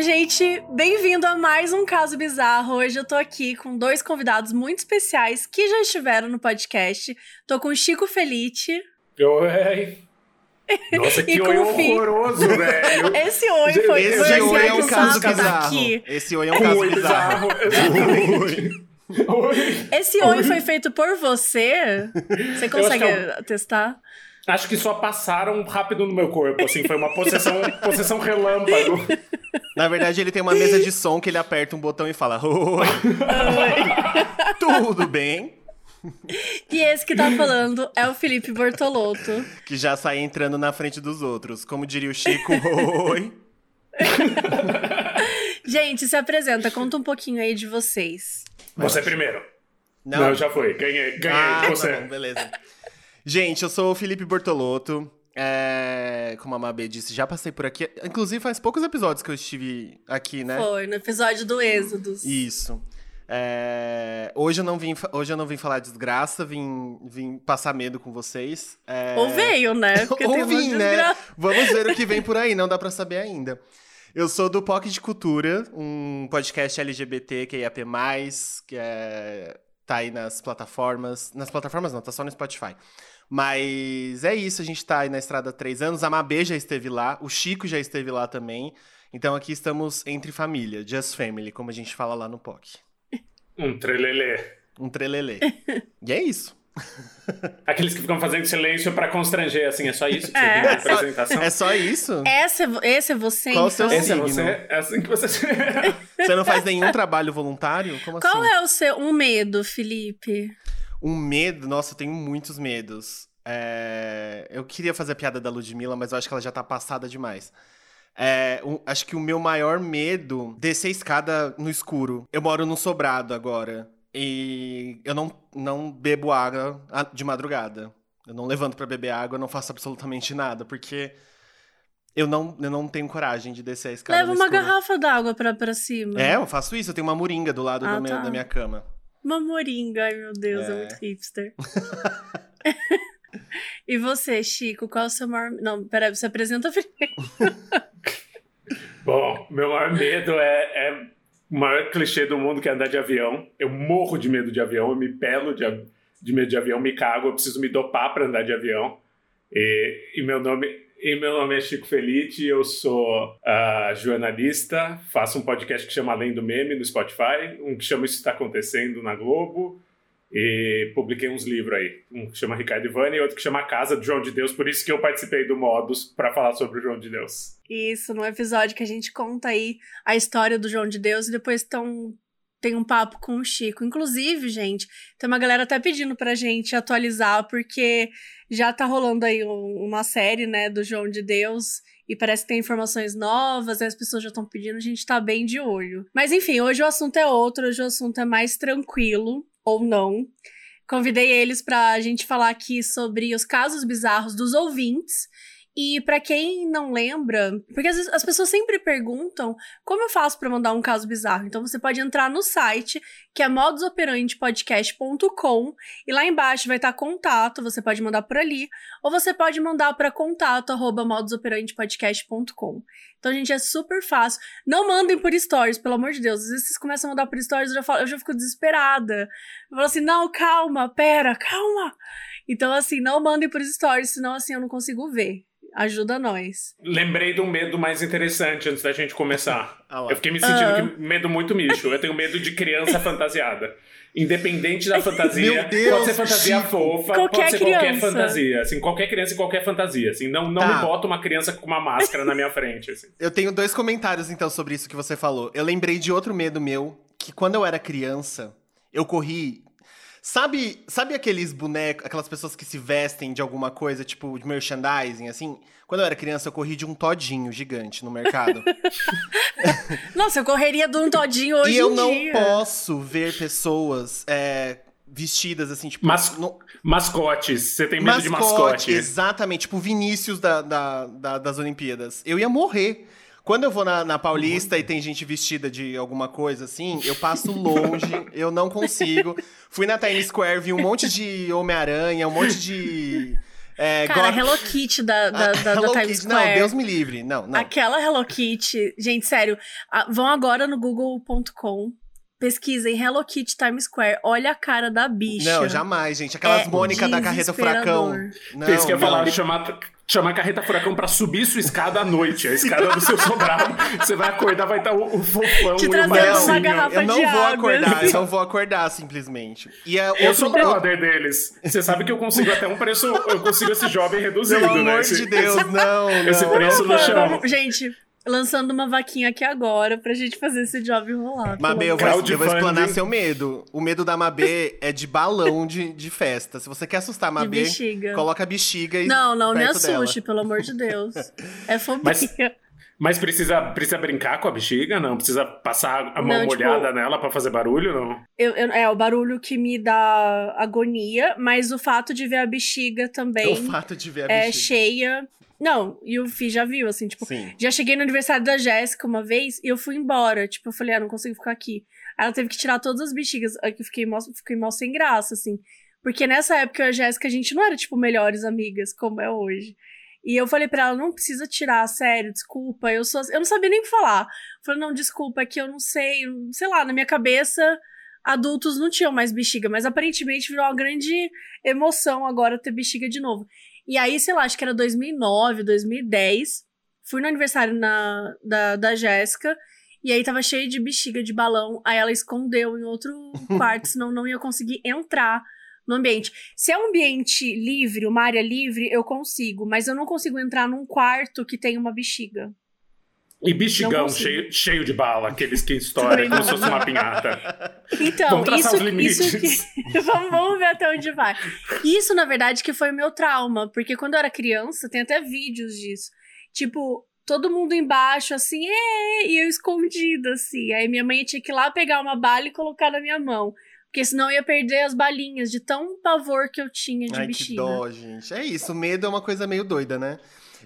Gente, bem-vindo a mais um caso bizarro. Hoje eu tô aqui com dois convidados muito especiais que já estiveram no podcast. Tô com o Chico Felite. Oi. Nossa, que oi horroroso, velho. Esse oi foi Esse foi oi é um caso bizarro. daqui. Esse oi é um Com caso oi bizarro. Oi. Esse oi foi feito por você? Você consegue que é testar? Acho que só passaram rápido no meu corpo, assim, foi uma possessão, possessão relâmpago. Na verdade, ele tem uma mesa de som que ele aperta um botão e fala: Oi, tudo bem? E esse que tá falando é o Felipe Bortolotto. Que já sai entrando na frente dos outros. Como diria o Chico, oi. Gente, se apresenta, conta um pouquinho aí de vocês. Você primeiro. Não, já foi. Ganhei, ganhei. Ah, você. tá bom, beleza. Gente, eu sou o Felipe Bortolotto. É, como a Mabê disse, já passei por aqui. Inclusive, faz poucos episódios que eu estive aqui, né? Foi no episódio do Êxodos. Isso. É, hoje, eu não vim, hoje eu não vim falar desgraça, vim, vim passar medo com vocês. É, Ou veio, né? Porque Ou vim, né? Vamos ver o que vem por aí, não dá pra saber ainda. Eu sou do POC de Cultura, um podcast LGBT que é IAP+, que é, tá aí nas plataformas. Nas plataformas não, tá só no Spotify. Mas é isso, a gente tá aí na estrada há três anos. A Mabê já esteve lá, o Chico já esteve lá também. Então aqui estamos entre família, just family, como a gente fala lá no POC. Um trelelê. Um trelelê. e é isso. Aqueles que ficam fazendo silêncio pra constranger, assim, é só isso que você É. tem na apresentação? É só isso? Esse é, vo- esse é você, Qual o então? seu Esse é signo. você? É assim que você... Você não faz nenhum trabalho voluntário? Como Qual assim? é o seu um medo, Felipe? Um medo? Nossa, eu tenho muitos medos. É, Eu queria fazer a piada da Ludmilla, mas eu acho que ela já tá passada demais. É, um- Acho que o meu maior medo descer a escada no escuro. Eu moro num sobrado agora. E eu não, não bebo água de madrugada. Eu não levanto pra beber água, eu não faço absolutamente nada, porque eu não, eu não tenho coragem de descer a escada Leva uma escuro. garrafa d'água pra, pra cima. É, eu faço isso. Eu tenho uma moringa do lado Ah, do meu- tá. da minha cama. Uma moringa, ai meu Deus, é, É. muito hipster. e você, Chico, qual é o seu maior... Não, peraí, você apresenta primeiro. Bom, meu maior medo é, é o maior clichê do mundo que é andar de avião. Eu morro de medo de avião, eu me pelo de, de medo de avião, me cago, eu preciso me dopar pra andar de avião. E, e meu nome e meu nome é Chico Felite, eu sou ah, jornalista, faço um podcast que chama Além do Meme no Spotify, um que chama Isso Está Acontecendo na Globo, e publiquei uns livros aí, um que chama Ricardo Ivani e outro que chama A Casa do João de Deus, por isso que eu participei do Modus para falar sobre o João de Deus. Isso, no episódio que a gente conta aí a história do João de Deus e depois tão, tem um papo com o Chico. Inclusive, gente, tem uma galera até pedindo pra gente atualizar, porque já tá rolando aí um- uma série, né, do João de Deus. E parece que tem informações novas, as pessoas já estão pedindo, a gente tá bem de olho. Mas enfim, hoje o assunto é outro, hoje o assunto é mais tranquilo, ou não. Convidei eles pra gente falar aqui sobre os casos bizarros dos ouvintes. E pra quem não lembra, porque às vezes as pessoas sempre perguntam como eu faço pra mandar um caso bizarro. Então você pode entrar no site, que é modusoperantepodcast.com, e lá embaixo vai estar contato, você pode mandar por ali, ou você pode mandar para contato arroba modusoperantepodcast.com. Então, gente, é super fácil. Não mandem por stories, pelo amor de Deus. Às vezes vocês começam a mandar por stories, eu já, falo, eu já fico desesperada. Eu falo assim, não, calma, pera, calma. Então, assim, não mandem por stories, senão assim eu não consigo ver. Ajuda nós. Lembrei de um medo mais interessante antes da gente começar. Ah. Eu fiquei me sentindo Ah. que medo muito micho. Eu tenho medo de criança fantasiada. Independente da fantasia, Deus, pode ser fantasia Chico. fofa, Qualquer pode ser qualquer criança. fantasia. Assim, qualquer criança e qualquer fantasia. Assim, não, não Tá. me bota uma criança com uma máscara na minha frente. Assim. Eu tenho dois comentários, então, sobre isso que você falou. Eu lembrei de outro medo meu, que quando eu era criança, eu corri. Sabe, sabe aqueles bonecos, aquelas pessoas que se vestem de alguma coisa, tipo de merchandising, assim? Quando eu era criança, eu corri de um todinho gigante no mercado. Nossa, eu correria de um todinho hoje e eu não dia. posso ver pessoas é, vestidas assim, tipo. Mas- no- Mascotes. Você tem medo de mascote. Exatamente, tipo Vinícius da, da- da- das Olimpíadas. Eu ia morrer. Quando eu vou na, na Paulista e tem gente vestida de alguma coisa assim, eu passo longe, eu não consigo. Fui na Times Square, vi um monte de Homem-Aranha, um monte de É, Cara, God- Hello Kitty da, da, da, Hello da Times Kitty, Não, Square. Deus me livre. Não, não. Aquela Hello Kitty, gente, sério, vão agora no google.com, pesquisem Hello Kitty Times Square, olha a cara da bicha. Não, jamais, gente. Aquelas É Mônica da Carreta Furacão. Não, Fez que ia não. falar, chamar, chamar a carreta furacão pra subir sua escada à noite. A escada do seu sobrado. Você vai acordar, vai estar o, o fofão Te e o Não, garrafa eu não de vou água, acordar, assim. eu não vou acordar, simplesmente. E é Eu sou brother deles. Você sabe que eu consigo até um preço. Eu consigo esse jovem reduzido, Pelo né? amor Esse- de Deus, não, não. esse preço no chão. vamos- Gente, lançando uma vaquinha aqui agora pra gente fazer esse job rolar. Mabê, eu vou, eu vou explanar seu medo. O medo da Mabê é de balão de, de festa. Se você quer assustar a Mabê, bexiga. coloca a bexiga e Não, não me assuste, dela. pelo amor de Deus. É fobia. Mas- Mas precisa, precisa brincar com a bexiga? Não? Precisa passar a mão Não, tipo- molhada nela pra fazer barulho? Não? Eu- eu- é o barulho que me dá agonia, mas o fato de ver a bexiga É também o fato de ver a é bexiga. cheia. Não, e o Fih já viu, assim, tipo, Sim. já cheguei no aniversário da Jéssica uma vez e eu fui embora. Tipo, eu falei, ah, não consigo ficar aqui. Aí ela teve que tirar todas as bexigas. Aí eu fiquei mal, fiquei mal sem graça, assim. Porque nessa época eu e a Jéssica, a gente não era, tipo, melhores amigas, como é hoje. E eu falei pra ela, não precisa tirar, sério, desculpa. Eu sou. Eu não sabia nem o que falar. Eu falei, não, desculpa, é que eu não sei. Sei lá, na minha cabeça, adultos não tinham mais bexiga, mas aparentemente virou uma grande emoção agora ter bexiga de novo. E aí, sei lá, acho que era 2009, 2010. Fui no aniversário na, da, da Jéssica. E aí tava cheio de bexiga de balão. Aí ela escondeu em outro quarto, senão não ia conseguir entrar no ambiente. Se é um ambiente livre, uma área livre, eu consigo. Mas eu não consigo entrar num quarto que tem uma bexiga. E consigo. cheio, cheio de bala, aqueles que estouram como se fosse uma pinhata. Então, Vamos isso, os limites. isso que... vamos, vamos ver até onde vai. Isso, na verdade, que foi o meu trauma. Porque quando eu era criança, tem até vídeos disso. Tipo, todo mundo embaixo, assim, e eu escondida, assim. Aí minha mãe tinha que ir lá pegar uma bala e colocar na minha mão. Porque senão eu ia perder as balinhas de tão pavor que eu tinha de Ai, que bexiga. dó, gente. É isso, medo é uma coisa meio doida, né?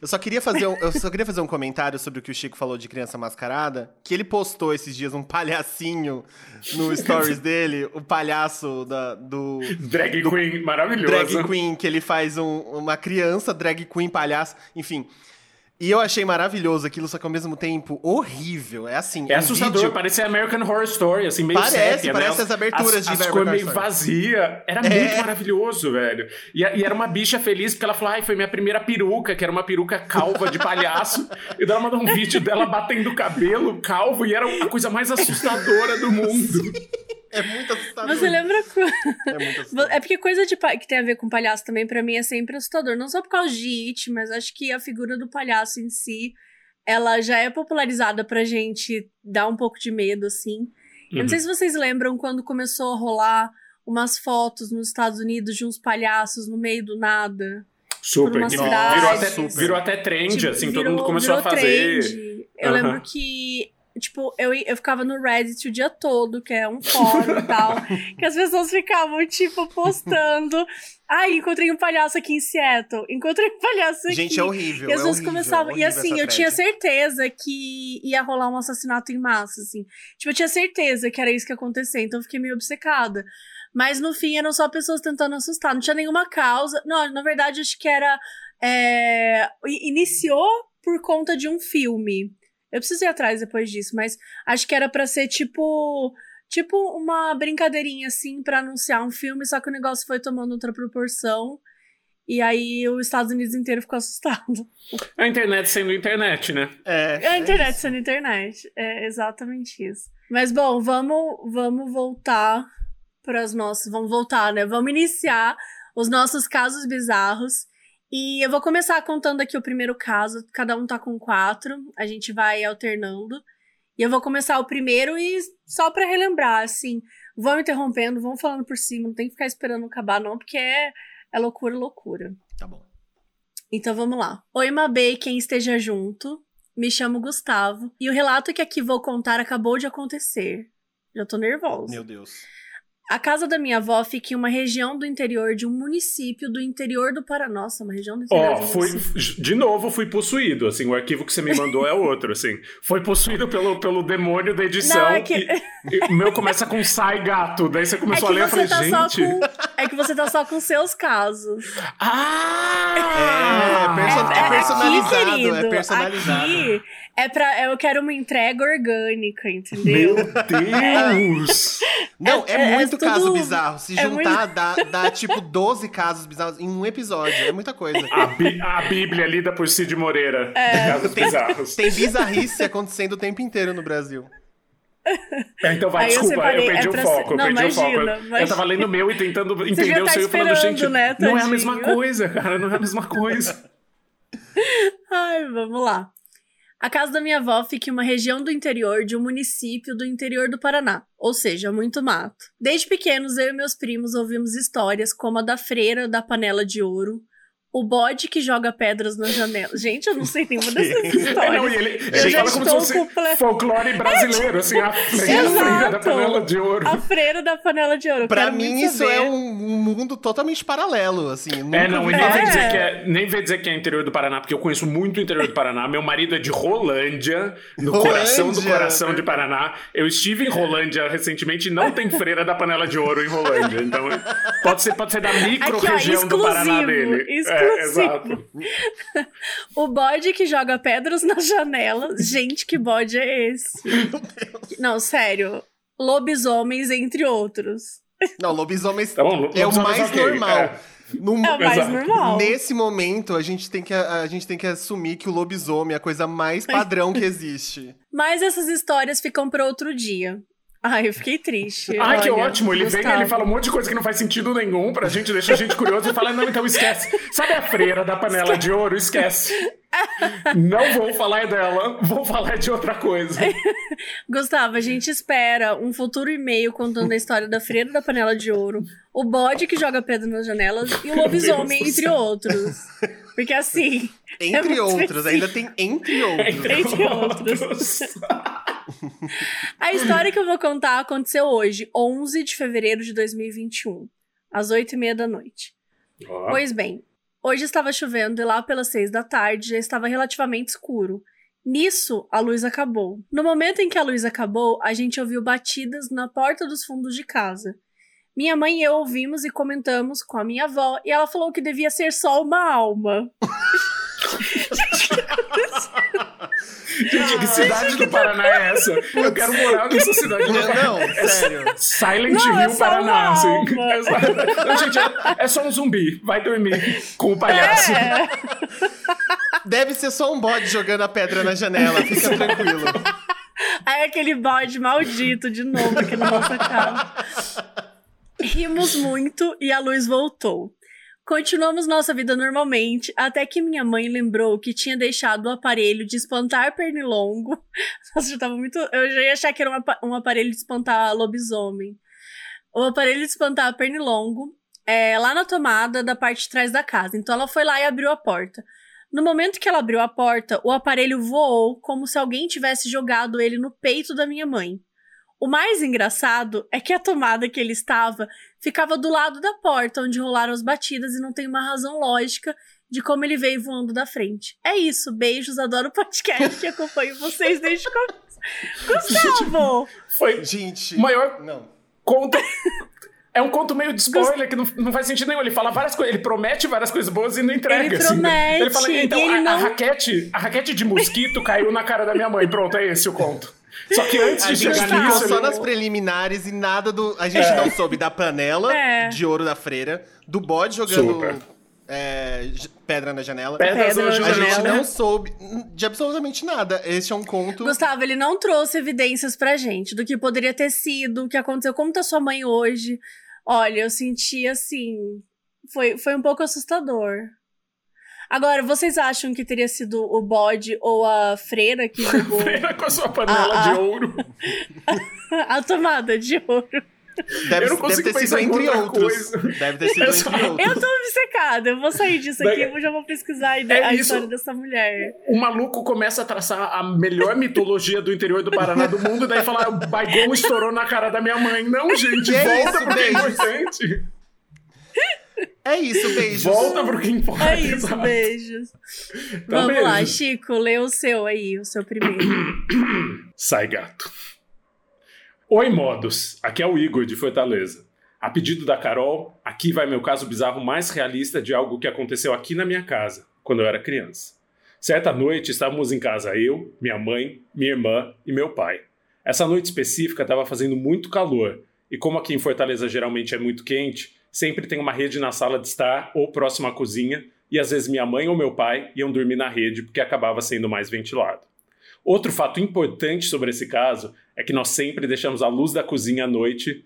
Eu só queria fazer um, eu só queria fazer um comentário sobre o que o Chico falou de criança mascarada, que ele postou esses dias um palhacinho no stories dele, o palhaço da, do Drag queen maravilhoso. drag queen, que ele faz um- uma criança drag queen palhaço, enfim. E eu achei maravilhoso aquilo, só que ao mesmo tempo horrível. É assim, É um assustador, vídeo- parecia American Horror Story, assim, meio Parece, sépia, parece né? as aberturas as, de as American Horror meio vazia. Era É. muito maravilhoso, velho. E, e era uma bicha feliz, porque ela falou, ai, foi minha primeira peruca, que era uma peruca calva de palhaço. e daí ela mandou um vídeo dela batendo o cabelo calvo, e era a coisa mais assustadora do mundo. É muito assustador. Você lembra quando... É muito assustador. É porque coisa de pa- que tem a ver com palhaço também, pra mim, é sempre assustador. Não só por causa de It, mas acho que a figura do palhaço em si, ela já é popularizada pra gente dar um pouco de medo, assim. Eu Uhum. não sei se vocês lembram quando começou a rolar umas fotos nos Estados Unidos de uns palhaços no meio do nada. Super. uma que cidade. virou, até, Super. virou até trend, Tipo, assim, todo virou- mundo começou a fazer. trend. Eu Aham. lembro que, tipo, eu, eu ficava no Reddit o dia todo, que é um fórum e tal, que as pessoas ficavam, tipo, postando. Ai, encontrei um palhaço aqui em Seattle. Encontrei um palhaço aqui. Gente, é horrível. E as é pessoas horrível, começavam. E horrível assim, eu tinha certeza que ia rolar um assassinato em massa, assim. Tipo, eu tinha certeza que era isso que ia acontecer, então eu fiquei meio obcecada. Mas no fim eram só pessoas tentando assustar, não tinha nenhuma causa. Não, na verdade, acho que era. é, Iniciou por conta de um filme. Eu preciso ir atrás depois disso, mas acho que era pra ser tipo. Tipo uma brincadeirinha assim pra anunciar um filme, só que o negócio foi tomando outra proporção. E aí os Estados Unidos inteiro ficou assustado. A internet sendo internet, né? É, É a é internet isso. sendo internet. É exatamente isso. Mas bom, vamos, vamos voltar para as nossas. Vamos voltar, né? Vamos iniciar os nossos casos bizarros. E eu vou começar contando aqui o primeiro caso. Cada um tá com quatro. A gente vai alternando. E eu vou começar o primeiro e só para relembrar, assim, vão interrompendo, vão falando por cima, não tem que ficar esperando acabar, não, porque é, é loucura, loucura. Tá bom. Então vamos lá. Oi, Mabê, e quem esteja junto. Me chamo Gustavo. E o relato que aqui vou contar acabou de acontecer. Já tô nervosa. Meu Deus. A casa da minha avó fica em uma região do interior de um município do interior do Paraná. Nossa, uma região do interior. Ó, oh, fui, de novo, fui possuído. Assim, o arquivo que você me mandou é outro. Assim, foi possuído pelo, pelo demônio da edição. Não, é que... e, e, o meu começa com sai gato. Daí você começou é a ler e falei, tá gente. Com, é que você tá só com seus casos. Ah! É, é, perso é, é personalizado. Aqui, querido, é personalizado. Aqui é pra. Eu quero uma entrega orgânica, entendeu? Meu Deus! Não, é, é, é muito caso bizarro. Se juntar, muito... dá, dá tipo 12 casos bizarros em um episódio. É muita coisa. A, bí a Bíblia lida por Cid Moreira. É. Casos tem, bizarros. Tem bizarrice acontecendo o tempo inteiro no Brasil. É, então vai, Aí desculpa, eu, eu perdi é o foco, eu não, perdi imagina, o foco. Imagina. Eu tava lendo o meu e tentando entender o tá seu e falando, gente, né, não é a mesma coisa, cara, não é a mesma coisa. Ai, vamos lá. A casa da minha avó fica em uma região do interior de um município do interior do Paraná, ou seja, muito mato. Desde pequenos, eu e meus primos ouvimos histórias como a da freira da panela de ouro, o bode que joga pedras na janela. Gente, eu não sei nenhuma dessas histórias. Não, ele, eu já como estou se fosse folclore brasileiro, é, assim, a freira, a freira, da panela de ouro. A freira da panela de ouro. Pra mim, isso é um, um, mundo totalmente paralelo, assim. É, não, e nem, é. Dizer que é, nem vem dizer que é interior do Paraná, porque eu conheço muito o interior do Paraná. Meu marido é de Rolândia, no Rolândia. coração do coração de Paraná. Eu estive em Rolândia recentemente e não tem freira da panela de ouro em Rolândia. Então, pode ser, pode ser da micro-região do Paraná dele. Exclusivo. É, exato. o bode que joga pedras na janela. Gente, que bode é esse? Não, sério. Lobisomens, entre outros. Não, lobisomens tá bom, é o mais okay. normal. É. No, é o mais Exato. normal. Nesse momento, a gente, tem que, a gente tem que assumir que o lobisomem é a coisa mais padrão que existe. Mas essas histórias ficam para outro dia. Ai, eu fiquei triste. Ai, Olha, que ótimo. Ele Gustavo. vem e ele fala um monte de coisa que não faz sentido nenhum pra gente, deixa a gente curioso e fala: não, então esquece. Sabe a freira da panela esquece. de ouro? Esquece. Não vou falar dela, vou falar de outra coisa. Gustavo, a gente espera um futuro e-mail contando a história da freira da panela de ouro, o bode que joga pedra nas janelas e o lobisomem, entre outros. Porque assim. Entre é outros, ainda tem entre outros. Entre, entre outros. outros. A história que eu vou contar aconteceu hoje, 11 de fevereiro de 2021, às 8 e meia da noite. Oh. Pois bem, hoje estava chovendo e lá pelas 6 da tarde já estava relativamente escuro. Nisso, a luz acabou. No momento em que a luz acabou, a gente ouviu batidas na porta dos fundos de casa. Minha mãe e eu ouvimos e comentamos com a minha avó, e ela falou que devia ser só uma alma. Gente, que cidade do Paraná é essa? Eu quero morar nessa cidade do Paraná. Não, é sério. Silent não, Hill, é Paraná, assim. É não, gente, é, é, só um zumbi. Vai dormir com o palhaço. É. Deve ser só um bode jogando a pedra na janela. Fica tranquilo. Aí aquele bode maldito de novo aqui na nossa casa. Rimos muito e a luz voltou. Continuamos nossa vida normalmente, até que minha mãe lembrou que tinha deixado o aparelho de espantar pernilongo. Nossa, já tava muito. Eu já ia achar que era um, aparelho de espantar lobisomem. O aparelho de espantar pernilongo é, lá na tomada da parte de trás da casa. Então ela foi lá e abriu a porta. No momento que ela abriu a porta, o aparelho voou como se alguém tivesse jogado ele no peito da minha mãe. O mais engraçado é que a tomada que ele estava ficava do lado da porta onde rolaram as batidas e não tem uma razão lógica de como ele veio voando da frente. É isso, beijos, adoro o podcast e acompanho vocês desde o começo. Gustavo! Foi gente, maior não. conta É um conto meio de spoiler que não, não faz sentido nenhum. Ele fala várias coisas, ele promete várias coisas boas e não entrega. Ele assim, promete. Ele fala, então, ele a, não... a, raquete, a raquete de mosquito caiu na cara da minha mãe. Pronto, é esse o conto. Só que antes de chegar nisso. Ficou só nas preliminares e nada do. A gente é. não soube da panela é. de ouro da freira, do bode jogando é, pedra na janela. Pedra na janela. A gente não soube de absolutamente nada. Este é um conto. Gustavo, ele não trouxe evidências pra gente do que poderia ter sido, o que aconteceu, como tá sua mãe hoje. Olha, eu senti assim. Foi, foi um pouco assustador. Agora, vocês acham que teria sido o bode ou a freira que jogou. freira com a sua panela a, a... de ouro. a tomada de ouro. Deve, Eu não deve consigo ter sido entre outros. coisa. Deve ter sido Exato. entre outros. Eu tô obcecada, eu vou sair disso aqui, eu já vou pesquisar a, É a isso. história dessa mulher. O maluco começa a traçar a melhor mitologia do interior do Paraná do mundo, daí fala, "Ah, o Baigon estourou na cara da minha mãe. Não, gente, Que volta isso, pro que é importante. É isso, beijos. Volta pro que importa. É isso, exato. beijos. Então, Vamos lá, beijos. Chico, lê o seu aí, o seu primeiro. Sai, gato. Oi, modos. Aqui é o Igor, de Fortaleza. A pedido da Carol, aqui vai meu caso bizarro mais realista de algo que aconteceu aqui na minha casa, quando eu era criança. Certa noite, estávamos em casa eu, minha mãe, minha irmã e meu pai. Essa noite específica estava fazendo muito calor, e como aqui em Fortaleza geralmente é muito quente, sempre tem uma rede na sala de estar ou próximo à cozinha, e às vezes minha mãe ou meu pai iam dormir na rede porque acabava sendo mais ventilado. Outro fato importante sobre esse caso é que nós sempre deixamos a luz da cozinha à noite.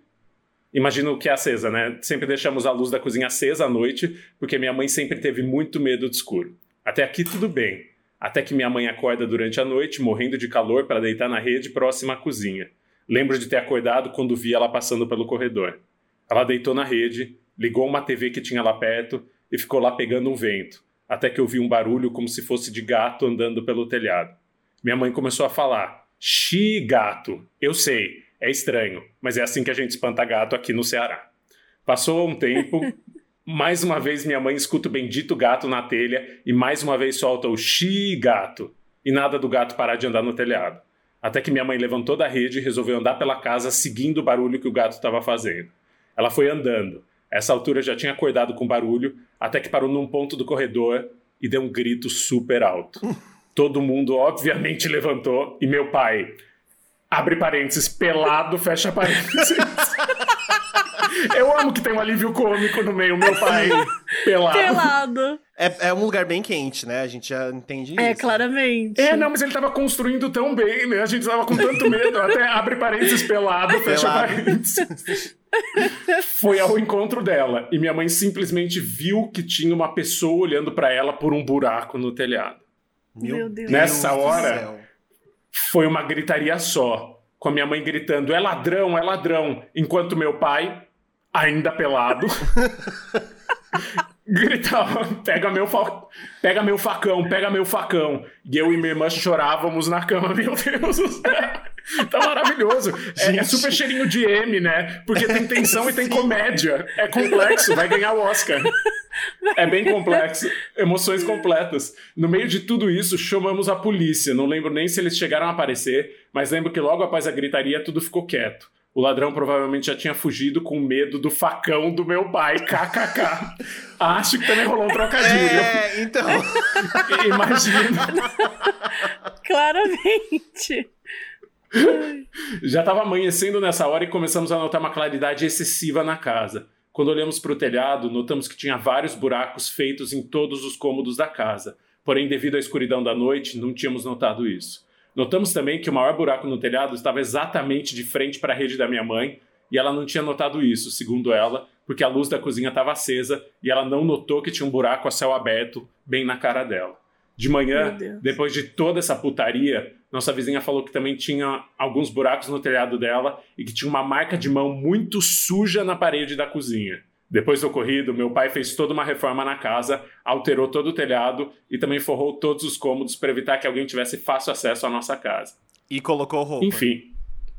Imagino que é acesa, né? Sempre deixamos a luz da cozinha acesa à noite, porque minha mãe sempre teve muito medo de escuro. Até aqui tudo bem. Até que minha mãe acorda durante a noite, morrendo de calor, para deitar na rede próxima à cozinha. Lembro de ter acordado quando vi ela passando pelo corredor. Ela deitou na rede, ligou uma TV que tinha lá perto e ficou lá pegando um vento, até que eu vi um barulho como se fosse de gato andando pelo telhado. Minha mãe começou a falar: Xi, gato. Eu sei, é estranho, mas é assim que a gente espanta gato aqui no Ceará. Passou um tempo, mais uma vez minha mãe escuta o bendito gato na telha e mais uma vez solta o Xi, gato. E nada do gato parar de andar no telhado. Até que minha mãe levantou da rede e resolveu andar pela casa seguindo o barulho que o gato estava fazendo. Ela foi andando. Essa altura já tinha acordado com barulho, até que parou num ponto do corredor e deu um grito super alto. Todo mundo, obviamente, levantou e meu pai, abre parênteses, pelado, fecha parênteses. Eu amo que tem um alívio cômico no meio, meu pai, pelado. Pelado. É, é um lugar bem quente, né? A gente já entende É, isso. claramente. É, não, mas ele tava construindo tão bem, né? A gente tava com tanto medo, até abre parênteses pelado, fecha Pelado. parênteses. Foi ao encontro dela e minha mãe simplesmente viu que tinha uma pessoa olhando pra ela por um buraco no telhado. Meu Deus. Nessa do hora- céu. Foi uma gritaria só, com a minha mãe gritando: é ladrão, é ladrão, enquanto meu pai, ainda pelado, gritava: pega meu, fa- pega meu facão, pega meu facão. E eu e minha irmã chorávamos na cama, meu Deus do céu. Tá maravilhoso. É, é super cheirinho de M, né? Porque tem tensão e tem comédia. É complexo, vai ganhar o Oscar. É bem complexo. Emoções completas. No meio de tudo isso, chamamos a polícia. Não lembro nem se eles chegaram a aparecer, mas lembro que logo após a gritaria tudo ficou quieto. O ladrão provavelmente já tinha fugido com medo do facão do meu pai, kkk. Acho que também rolou um trocadilho. É, então. Imagina. Claramente. Já estava amanhecendo nessa hora e começamos a notar uma claridade excessiva na casa. Quando olhamos para o telhado, notamos que tinha vários buracos feitos em todos os cômodos da casa. Porém, devido à escuridão da noite, não tínhamos notado isso. Notamos também que o maior buraco no telhado estava exatamente de frente para a rede da minha mãe, e ela não tinha notado isso, segundo ela, porque a luz da cozinha estava acesa e ela não notou que tinha um buraco a céu aberto bem na cara dela. De manhã, depois de toda essa putaria, nossa vizinha falou que também tinha alguns buracos no telhado dela e que tinha uma marca de mão muito suja na parede da cozinha. Depois do ocorrido, meu pai fez toda uma reforma na casa, alterou todo o telhado e também forrou todos os cômodos para evitar que alguém tivesse fácil acesso à nossa casa. E colocou roupa. Enfim.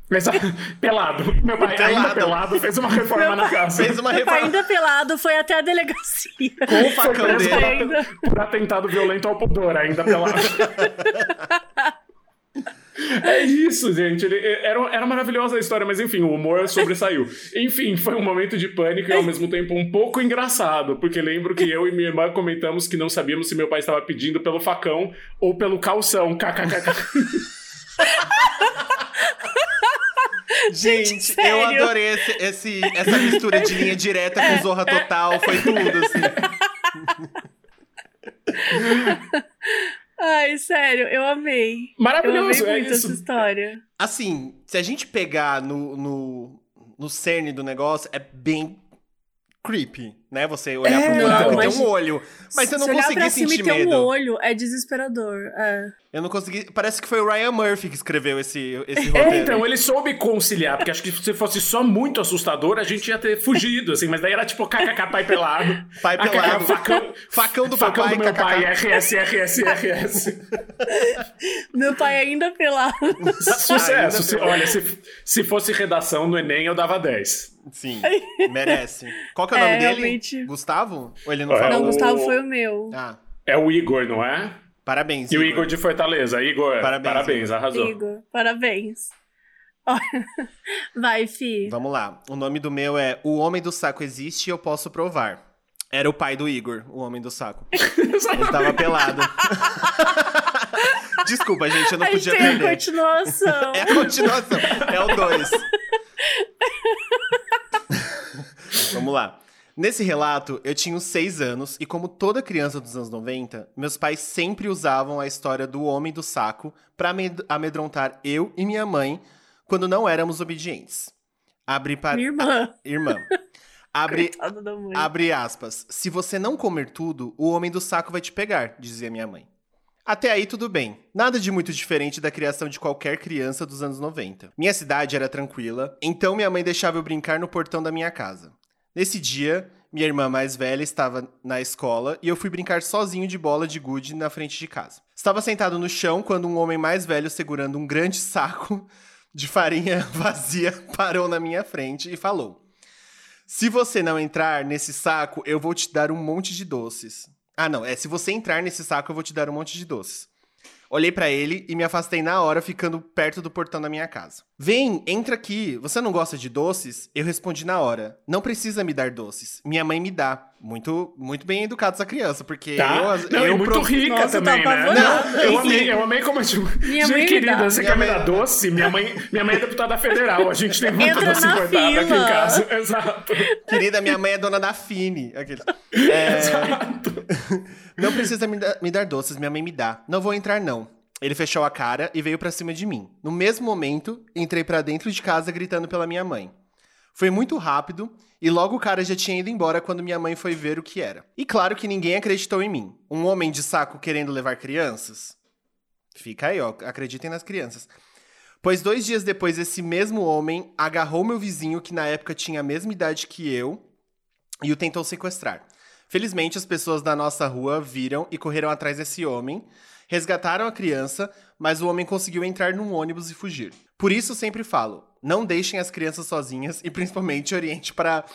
Pelado. Meu pai ainda Pelado. pelado fez uma reforma na casa. Fez uma Meu pai reforma ainda pelado foi até a delegacia. com o Foi facão dele. por atentado violento ao pudor, ainda pelado. É isso, gente. Ele- era, era maravilhosa a história, mas enfim, o humor sobressaiu. Enfim, foi um momento de pânico e ao mesmo tempo um pouco engraçado, porque lembro que eu e minha irmã comentamos que não sabíamos se meu pai estava pedindo pelo facão ou pelo calção. KKKK. Gente, sério? eu adorei esse, esse- essa mistura de linha direta com Zorra Total. Foi tudo, assim. Ai, sério, eu amei. Eu amei Maravilhoso, é muito essa isso. história. Assim, se a gente pegar no, no, no cerne do negócio, é bem creepy. Né? Você olhar É, pro buraco então, e ter um olho. Mas eu não Se olhar consegui pra cima sentir e ter medo. um olho é desesperador. É. Eu não consegui. Parece que foi o Ryan Murphy que escreveu esse, esse É, roteiro. então, ele soube conciliar, porque acho que se fosse só muito assustador, a gente ia ter fugido, assim, mas daí era tipo kkk pai pelado. Pai pelado. Facão, Facão do facão pai, do meu kkk. pai, RS, RS, RS. Meu pai ainda pelado. Sucesso. Se- pelado. olha, se, se fosse redação no Enem, eu dava 10. Sim, merece. Qual que é o É, nome dele? Realmente. Gustavo? Ou ele não É, fala? Não, o- Gustavo foi o meu. Ah, É o Igor, não é? parabéns. E o Igor de Fortaleza. Igor, Parabéns, parabéns, arrasou. Igor, parabéns. Vai, Fi. Vamos lá. O nome do meu é O Homem do Saco Existe e Eu Posso Provar. Era o pai do Igor, o Homem do Saco. Ele tava pelado. Desculpa, gente, eu não A gente podia tem a perder. continuação. É a continuação. É o 2. Vamos lá. Nesse relato, eu tinha uns 6 anos e, como toda criança dos anos 90, meus pais sempre usavam a história do homem do saco amed- amedrontar eu e minha mãe quando não éramos obedientes. Abre para. Minha irmã. Irmã. Abre. Abre aspas. Se você não comer tudo, o homem do saco vai te pegar, dizia minha mãe. Até aí tudo bem. Nada de muito diferente da criação de qualquer criança dos anos 90. Minha cidade era tranquila, então minha mãe deixava eu brincar no portão da minha casa. Nesse dia, minha irmã mais velha estava na escola e eu fui brincar sozinho de bola de gude na frente de casa. Estava sentado no chão quando um homem mais velho segurando um grande saco de farinha vazia parou na minha frente e falou: se você não entrar nesse saco, eu vou te dar um monte de doces. Ah, não. É se você entrar nesse saco, eu vou te dar um monte de doces. Olhei pra ele e me afastei na hora, ficando perto do portão da minha casa. Vem, entra aqui. Você não gosta de doces? Eu respondi na hora. Não precisa me dar doces. Minha mãe me dá. Muito, muito bem educado essa criança, porque Tá? eu, não, eu muito pro- rica Nossa, também, tá né? Não, eu amei, eu amei como tipo, Minha gente querida, dá. você Minha quer me dar doce? Minha mãe, minha mãe é deputada federal, a gente tem muito Entra doce importado aqui em casa. Exato. Querida, minha mãe é dona da Fini. Aquele. É, Exato. Não precisa me, dar- me dar doces, minha mãe me dá. Não vou entrar, não. Ele fechou a cara e veio pra cima de mim. No mesmo momento, entrei pra dentro de casa gritando pela minha mãe. Foi muito rápido e logo o cara já tinha ido embora quando minha mãe foi ver o que era. E claro que ninguém acreditou em mim. Um homem de saco querendo levar crianças? Fica aí, ó. Acreditem nas crianças. Pois dois dias depois, esse mesmo homem agarrou meu vizinho, que na época tinha a mesma idade que eu, e o tentou sequestrar. Felizmente, as pessoas da nossa rua viram e correram atrás desse homem, resgataram a criança, mas o homem conseguiu entrar num ônibus e fugir. Por isso, sempre falo: não deixem as crianças sozinhas e principalmente oriente para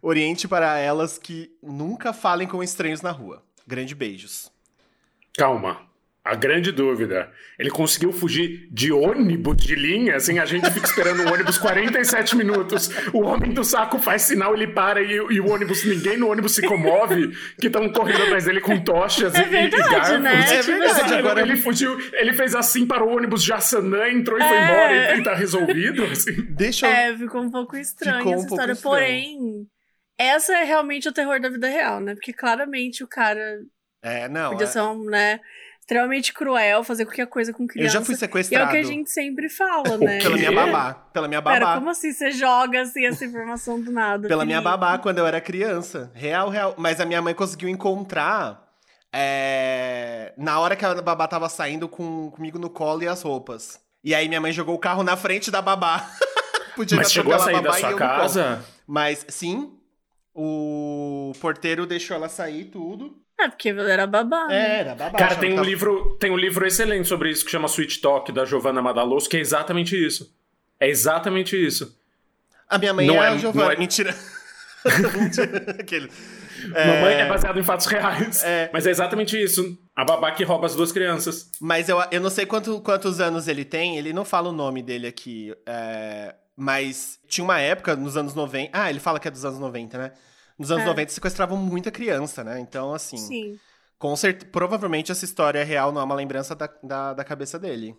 oriente para elas que nunca falem com estranhos na rua. Grande beijos. Calma. A grande dúvida. Ele conseguiu fugir de ônibus de linha, assim, a gente fica esperando o ônibus 47 minutos. O homem do saco faz sinal, ele para e, e o ônibus, ninguém no ônibus se comove, que estão correndo atrás dele com tochas É e, e verdade, garfos. né? É verdade, agora- ele fugiu, ele fez assim para o ônibus Jassanã, entrou e foi É. embora e tá resolvido, assim. Deixa eu... É, ficou um pouco estranho Ficou um essa pouco história. estranho. Porém, essa é realmente o terror da vida real, né? Porque claramente o cara É, não. podia é- ser um, né, extremamente cruel, fazer qualquer coisa com Eu criança. já fui E é sequestrado o que a gente sempre fala, né? pela minha babá. Pela minha babá. Pera, como assim você joga assim essa informação do nada? Pela minha Felipe? babá quando eu era criança. Real, real. Mas a minha mãe conseguiu encontrar é, na hora que a babá tava saindo com, comigo no colo e as roupas. E aí minha mãe jogou o carro na frente da babá. Podia Mas chegou a sair da sua eu casa? Mas sim, o porteiro deixou ela sair tudo. É, porque era babá. né? É, era babá. Cara, tem um tava- livro, tem um livro excelente sobre isso que chama Sweet Talk da Giovanna Madaloso, que é exatamente isso. É exatamente isso. A minha mãe Não é, é- a Giovana. não é- Mentira. Mentira. Aquele. Mamãe é baseado em fatos reais. É. Mas é exatamente isso. A babá que rouba as duas crianças. Mas eu, eu não sei quanto- quantos anos ele tem, ele não fala o nome dele aqui. é, mas tinha uma época, nos anos 90. Ah, ele fala que é dos anos 90, né? Nos anos É. 90 sequestravam muita criança, né? Então, assim. Sim. Com certeza. Provavelmente essa história é real, não é uma lembrança da, da, da cabeça dele.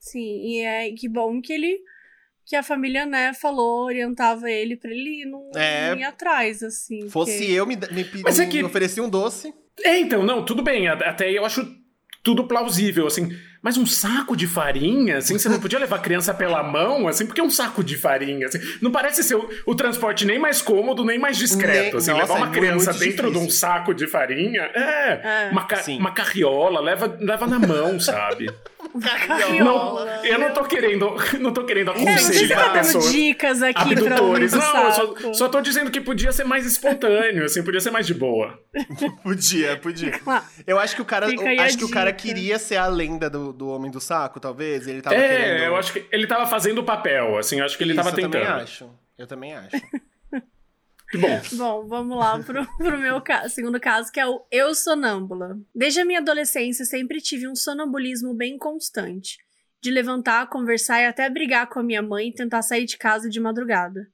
Sim, e é que bom que ele que a família, né, falou, orientava ele pra ele não, É. não ir atrás, assim. Fosse porque- eu me, me, é me que- oferecer um doce. É, então, não, tudo bem. Até eu acho tudo plausível, assim. mas um saco de farinha, assim, você não podia levar a criança pela mão, assim, porque é um saco de farinha, assim, não parece ser o, o transporte nem mais cômodo, nem mais discreto, nem, assim, nossa, levar uma é criança dentro difícil. de um saco de farinha, é, é uma, uma carriola, leva, leva na mão, sabe? Não, eu não tô querendo, não tô querendo aconselhar é, pessoas. dicas aqui abdutores. Não, eu só, só tô dizendo que podia ser mais espontâneo, assim, podia ser mais de boa. podia, podia. Eu acho que o cara, acho que o cara queria ser a lenda do, do homem do saco, talvez. Ele tava é, querendo... eu acho que ele tava fazendo o papel, assim, acho que ele Isso, tava tentando. Eu também acho. Eu também acho. Bom. Bom, vamos lá pro, pro meu ca segundo caso, que é o eu sonâmbula. Desde a minha adolescência, sempre tive um sonambulismo bem constante. De levantar, conversar e até brigar com a minha mãe e tentar sair de casa de madrugada.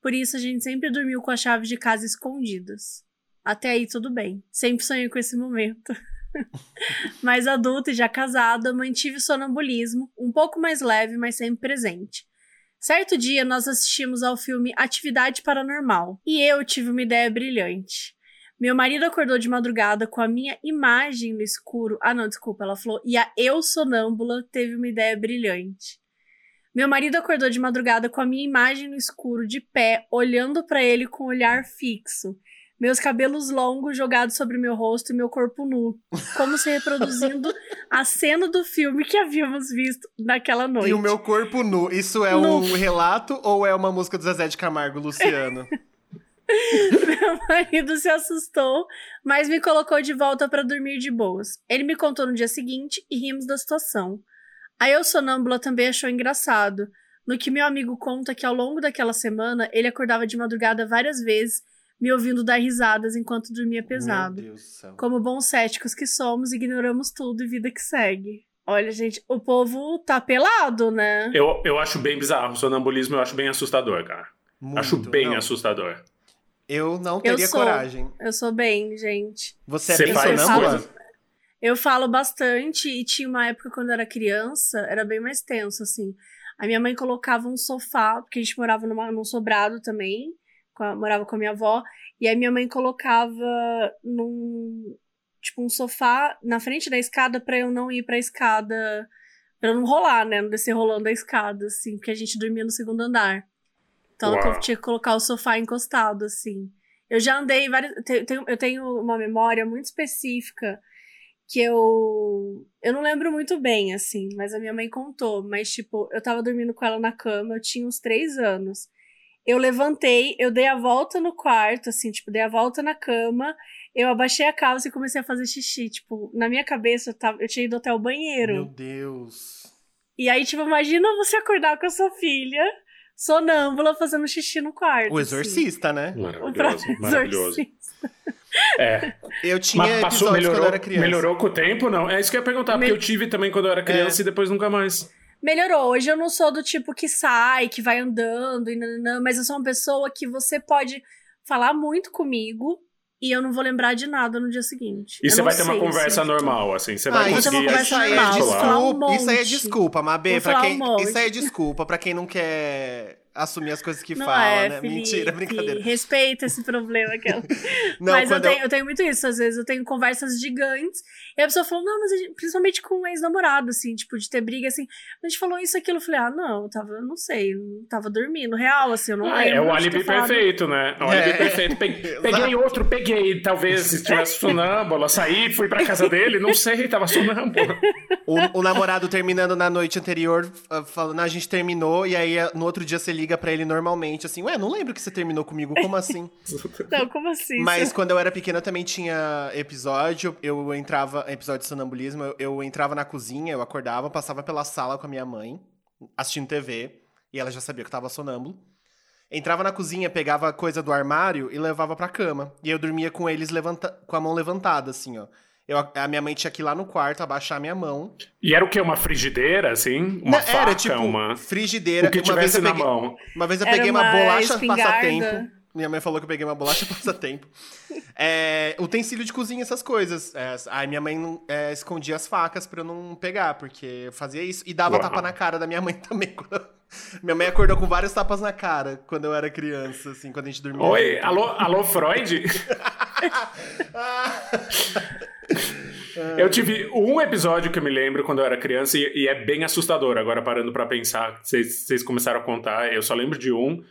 Por isso, a gente sempre dormiu com as chaves de casa escondidas. Até aí, tudo bem. Sempre sonhei com esse momento. mais adulta e já casada, mantive o sonambulismo, um pouco mais leve, mas sempre presente. Certo dia, nós assistimos ao filme Atividade Paranormal e eu tive uma ideia brilhante. Meu marido acordou de madrugada com a minha imagem no escuro. Ah, não, desculpa, ela falou. E a eu sonâmbula teve uma ideia brilhante. Meu marido acordou de madrugada com a minha imagem no escuro, de pé, olhando para ele com um olhar fixo meus cabelos longos jogados sobre meu rosto e meu corpo nu, como se reproduzindo a cena do filme que havíamos visto naquela noite. E o meu corpo nu, isso é nu. um relato ou é uma música do Zezé de Camargo, Luciano? meu marido se assustou, mas me colocou de volta para dormir de boas. Ele me contou no dia seguinte e rimos da situação. A eu sonâmbula também achou engraçado, no que meu amigo conta que ao longo daquela semana ele acordava de madrugada várias vezes me ouvindo dar risadas enquanto dormia pesado. Meu Deus do céu. Como bons céticos que somos, ignoramos tudo e vida que segue. Olha, gente, o povo tá pelado, né? Eu, eu acho bem bizarro. O sonambulismo eu acho bem assustador, cara. Muito. Acho bem não. assustador. Eu não teria eu sou, coragem. Eu sou bem, gente. Você é Você bem sonâmbula? Eu falo bastante e tinha uma época quando eu era criança, era bem mais tenso, assim. A minha mãe colocava um sofá, porque a gente morava numa, num sobrado também com a, morava com a minha avó, e aí minha mãe colocava num tipo um sofá na frente da escada para eu não ir para a escada, para eu não rolar, né, não descer rolando a escada assim, porque a gente dormia no segundo andar. Então eu tinha que colocar o sofá encostado assim. Eu já andei várias, eu tenho uma memória muito específica que eu eu não lembro muito bem assim, mas a minha mãe contou, mas tipo, eu tava dormindo com ela na cama, eu tinha uns três anos. Eu levantei, eu dei a volta no quarto, assim, tipo, dei a volta na cama, eu abaixei a calça e comecei a fazer xixi. Tipo, na minha cabeça eu, tava, eu tinha ido até o banheiro. Meu Deus. E aí, tipo, imagina você acordar com a sua filha, sonâmbula, fazendo xixi no quarto. O assim. exorcista, assim. né? Maravilhoso, maravilhoso. É. Eu tinha Mas passou, melhorou, quando eu era criança. Melhorou com o tempo, não? É isso que eu ia perguntar, Me... porque eu tive também quando eu era criança é. e depois nunca mais melhorou. Hoje eu não sou do tipo que sai, que vai andando, e nananã, mas eu sou uma pessoa que você pode falar muito comigo e eu não vou lembrar de nada no dia seguinte. E você vai ter uma conversa normal, assim. Você vai ah, conseguir... Isso, conversa normal, desculpa, um isso aí é desculpa, Mabê, pra quem... Um isso aí é desculpa pra quem não quer assumir as coisas que não fala, é, né? Felipe, Mentira, brincadeira. Respeita esse problema que não, Mas eu tenho, eu... eu tenho muito isso, às vezes eu tenho conversas gigantes e a pessoa falou, não, mas gente, principalmente com um ex-namorado, assim, tipo, de ter briga, assim, a gente falou isso, aquilo, eu falei, ah, não, eu tava, não sei, tava dormindo, real, assim, eu não ah, lembro. É o alibi perfeito, né? É o alibi é. perfeito. Peguei, peguei outro, peguei, talvez se estivesse sonâmbula, saí, fui pra casa dele, não sei, tava sonâmbula. O, o namorado terminando na noite anterior, ah, falando, a gente terminou, e aí no outro dia você liga para ele normalmente, assim, ué, não lembro que você terminou comigo, como assim? não, como assim? Mas quando eu era pequena também tinha episódio, eu entrava, episódio de sonambulismo, eu, eu entrava na cozinha, eu acordava, passava pela sala com a minha mãe, assistindo TV, e ela já sabia que eu tava sonâmbulo. Entrava na cozinha, pegava coisa do armário e levava pra cama. E eu dormia com eles levanta com a mão levantada, assim, ó. Eu, a minha mãe tinha que ir lá no quarto, abaixar a minha mão. E era o quê? Uma frigideira, assim? Uma Não, faca? Era, tipo, uma... frigideira. O que uma tivesse na mão. Uma vez eu era peguei uma, uma bolacha passatempo. Minha mãe falou que eu peguei uma bolacha passatempo. é, utensílio de cozinha, essas coisas. É, aí minha mãe é, escondia as facas pra eu não pegar, porque eu fazia isso. E dava Uau. tapa na cara da minha mãe também. Minha mãe acordou com vários tapas na cara quando eu era criança, assim, quando a gente dormia. Oi, alô, alô Freud? Eu tive um episódio que eu me lembro quando eu era criança e, e é bem assustador. Agora, parando para pensar, vocês começaram a contar, eu só lembro de um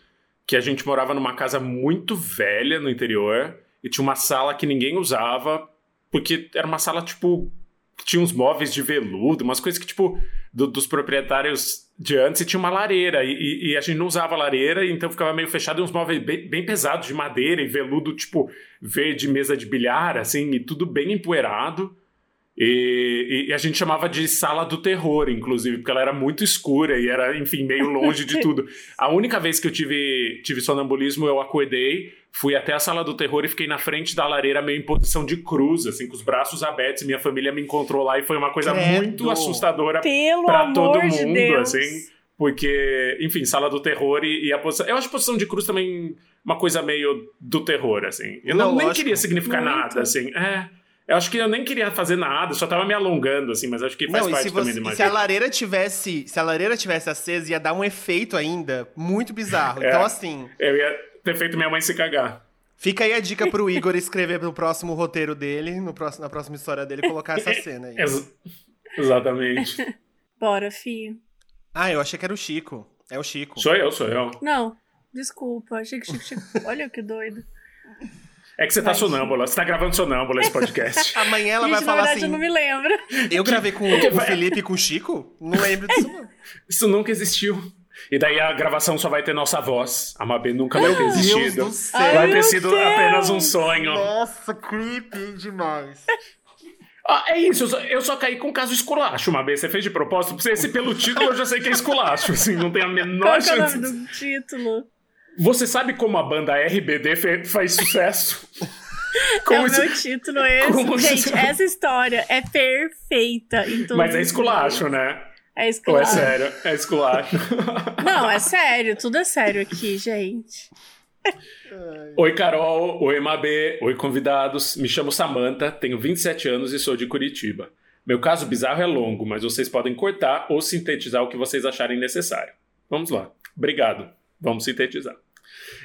que a gente morava numa casa muito velha no interior e tinha uma sala que ninguém usava, porque era uma sala, tipo, que tinha uns móveis de veludo, umas coisas que, tipo, do, dos proprietários de antes e tinha uma lareira. E, e, a gente não usava lareira, então ficava meio fechado e uns móveis bem, bem, pesados de madeira e veludo, tipo, verde mesa de bilhar, assim, e tudo bem empoeirado. E, e, a gente chamava de sala do terror, inclusive, porque ela era muito escura e era, enfim, meio longe de tudo. A única vez que eu tive, tive sonambulismo, eu acordei, fui até a sala do terror e fiquei na frente da lareira, meio em posição de cruz, assim, com os braços abertos. Minha família me encontrou lá e foi uma coisa Credo. muito assustadora para todo mundo, de assim. Porque, enfim, sala do terror e, e, a posição. Eu acho a posição de cruz também uma coisa meio do terror, assim. Eu não, não nem queria significar muito. nada, assim. É. Eu acho que eu nem queria fazer nada, só tava me alongando, assim, mas acho que faz não, parte também do Se a lareira tivesse. Se a lareira tivesse acesa, ia dar um efeito ainda muito bizarro. É, então, assim. Eu ia ter feito minha mãe se cagar. Fica aí a dica pro Igor escrever no próximo roteiro dele, no próximo, na próxima história dele, colocar essa cena aí. Ex exatamente. Bora, filho. Ah, eu achei que era o Chico. É o Chico. Sou eu, sou eu. Não, desculpa. Achei que Chico, Chico. Olha que doido. É que você tá sonâmbula, você tá gravando sonâmbula esse podcast. Amanhã ela Gente, vai falar verdade, assim. Eu não me lembro. Eu gravei com o Felipe e com o Chico? Não lembro disso, não. Isso nunca existiu. E daí a gravação só vai ter nossa voz. A Mabê nunca vai ter existido. Deus do céu. Vai ter sido Deus. apenas um sonho. Nossa, creepy demais. Ah, é isso, eu só, eu só caí com o caso esculacho, Mabê. Você fez de propósito? Esse pelo título eu já sei que é esculacho, assim, não tem a menor Qual chance. Qual é o nome do título? Você sabe como a banda RBD faz sucesso? Como é o meu título esse. Como Gente, essa história é perfeita. Mas é esculacho, né? É esculacho. Ou é sério? É esculacho. Não, é sério. Tudo é sério aqui, gente. Oi, Carol. Oi, Mabê. Oi, convidados. Me chamo Samantha, tenho 27 anos e sou de Curitiba. Meu caso bizarro é longo, mas vocês podem cortar ou sintetizar o que vocês acharem necessário. Vamos lá. Obrigado. Vamos sintetizar.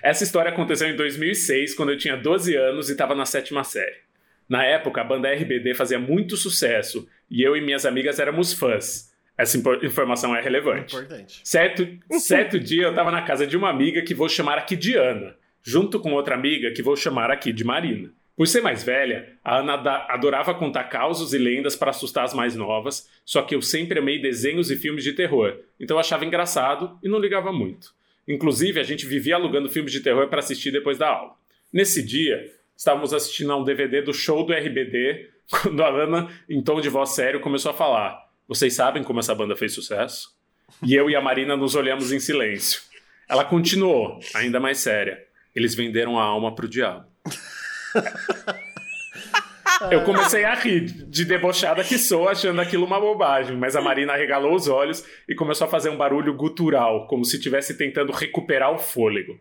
Essa história aconteceu em 2006, quando eu tinha 12 anos e estava na sétima série. Na época, a banda RBD fazia muito sucesso e eu e minhas amigas éramos fãs. Essa informação é relevante. Importante. Certo, certo dia eu estava na casa de uma amiga que vou chamar aqui de Ana, junto com outra amiga que vou chamar aqui de Marina. Por ser mais velha, a Ana adorava contar causos e lendas para assustar as mais novas, só que eu sempre amei desenhos e filmes de terror, então eu achava engraçado e não ligava muito. Inclusive, a gente vivia alugando filmes de terror para assistir depois da aula. Nesse dia, estávamos assistindo a um DVD do show do RBD, quando a Ana, em tom de voz sério, começou a falar: Vocês sabem como essa banda fez sucesso? E eu e a Marina nos olhamos em silêncio. Ela continuou, ainda mais séria: Eles venderam a alma pro diabo. Eu comecei a rir, de debochada que sou, achando aquilo uma bobagem, mas a Marina arregalou os olhos e começou a fazer um barulho gutural, como se estivesse tentando recuperar o fôlego.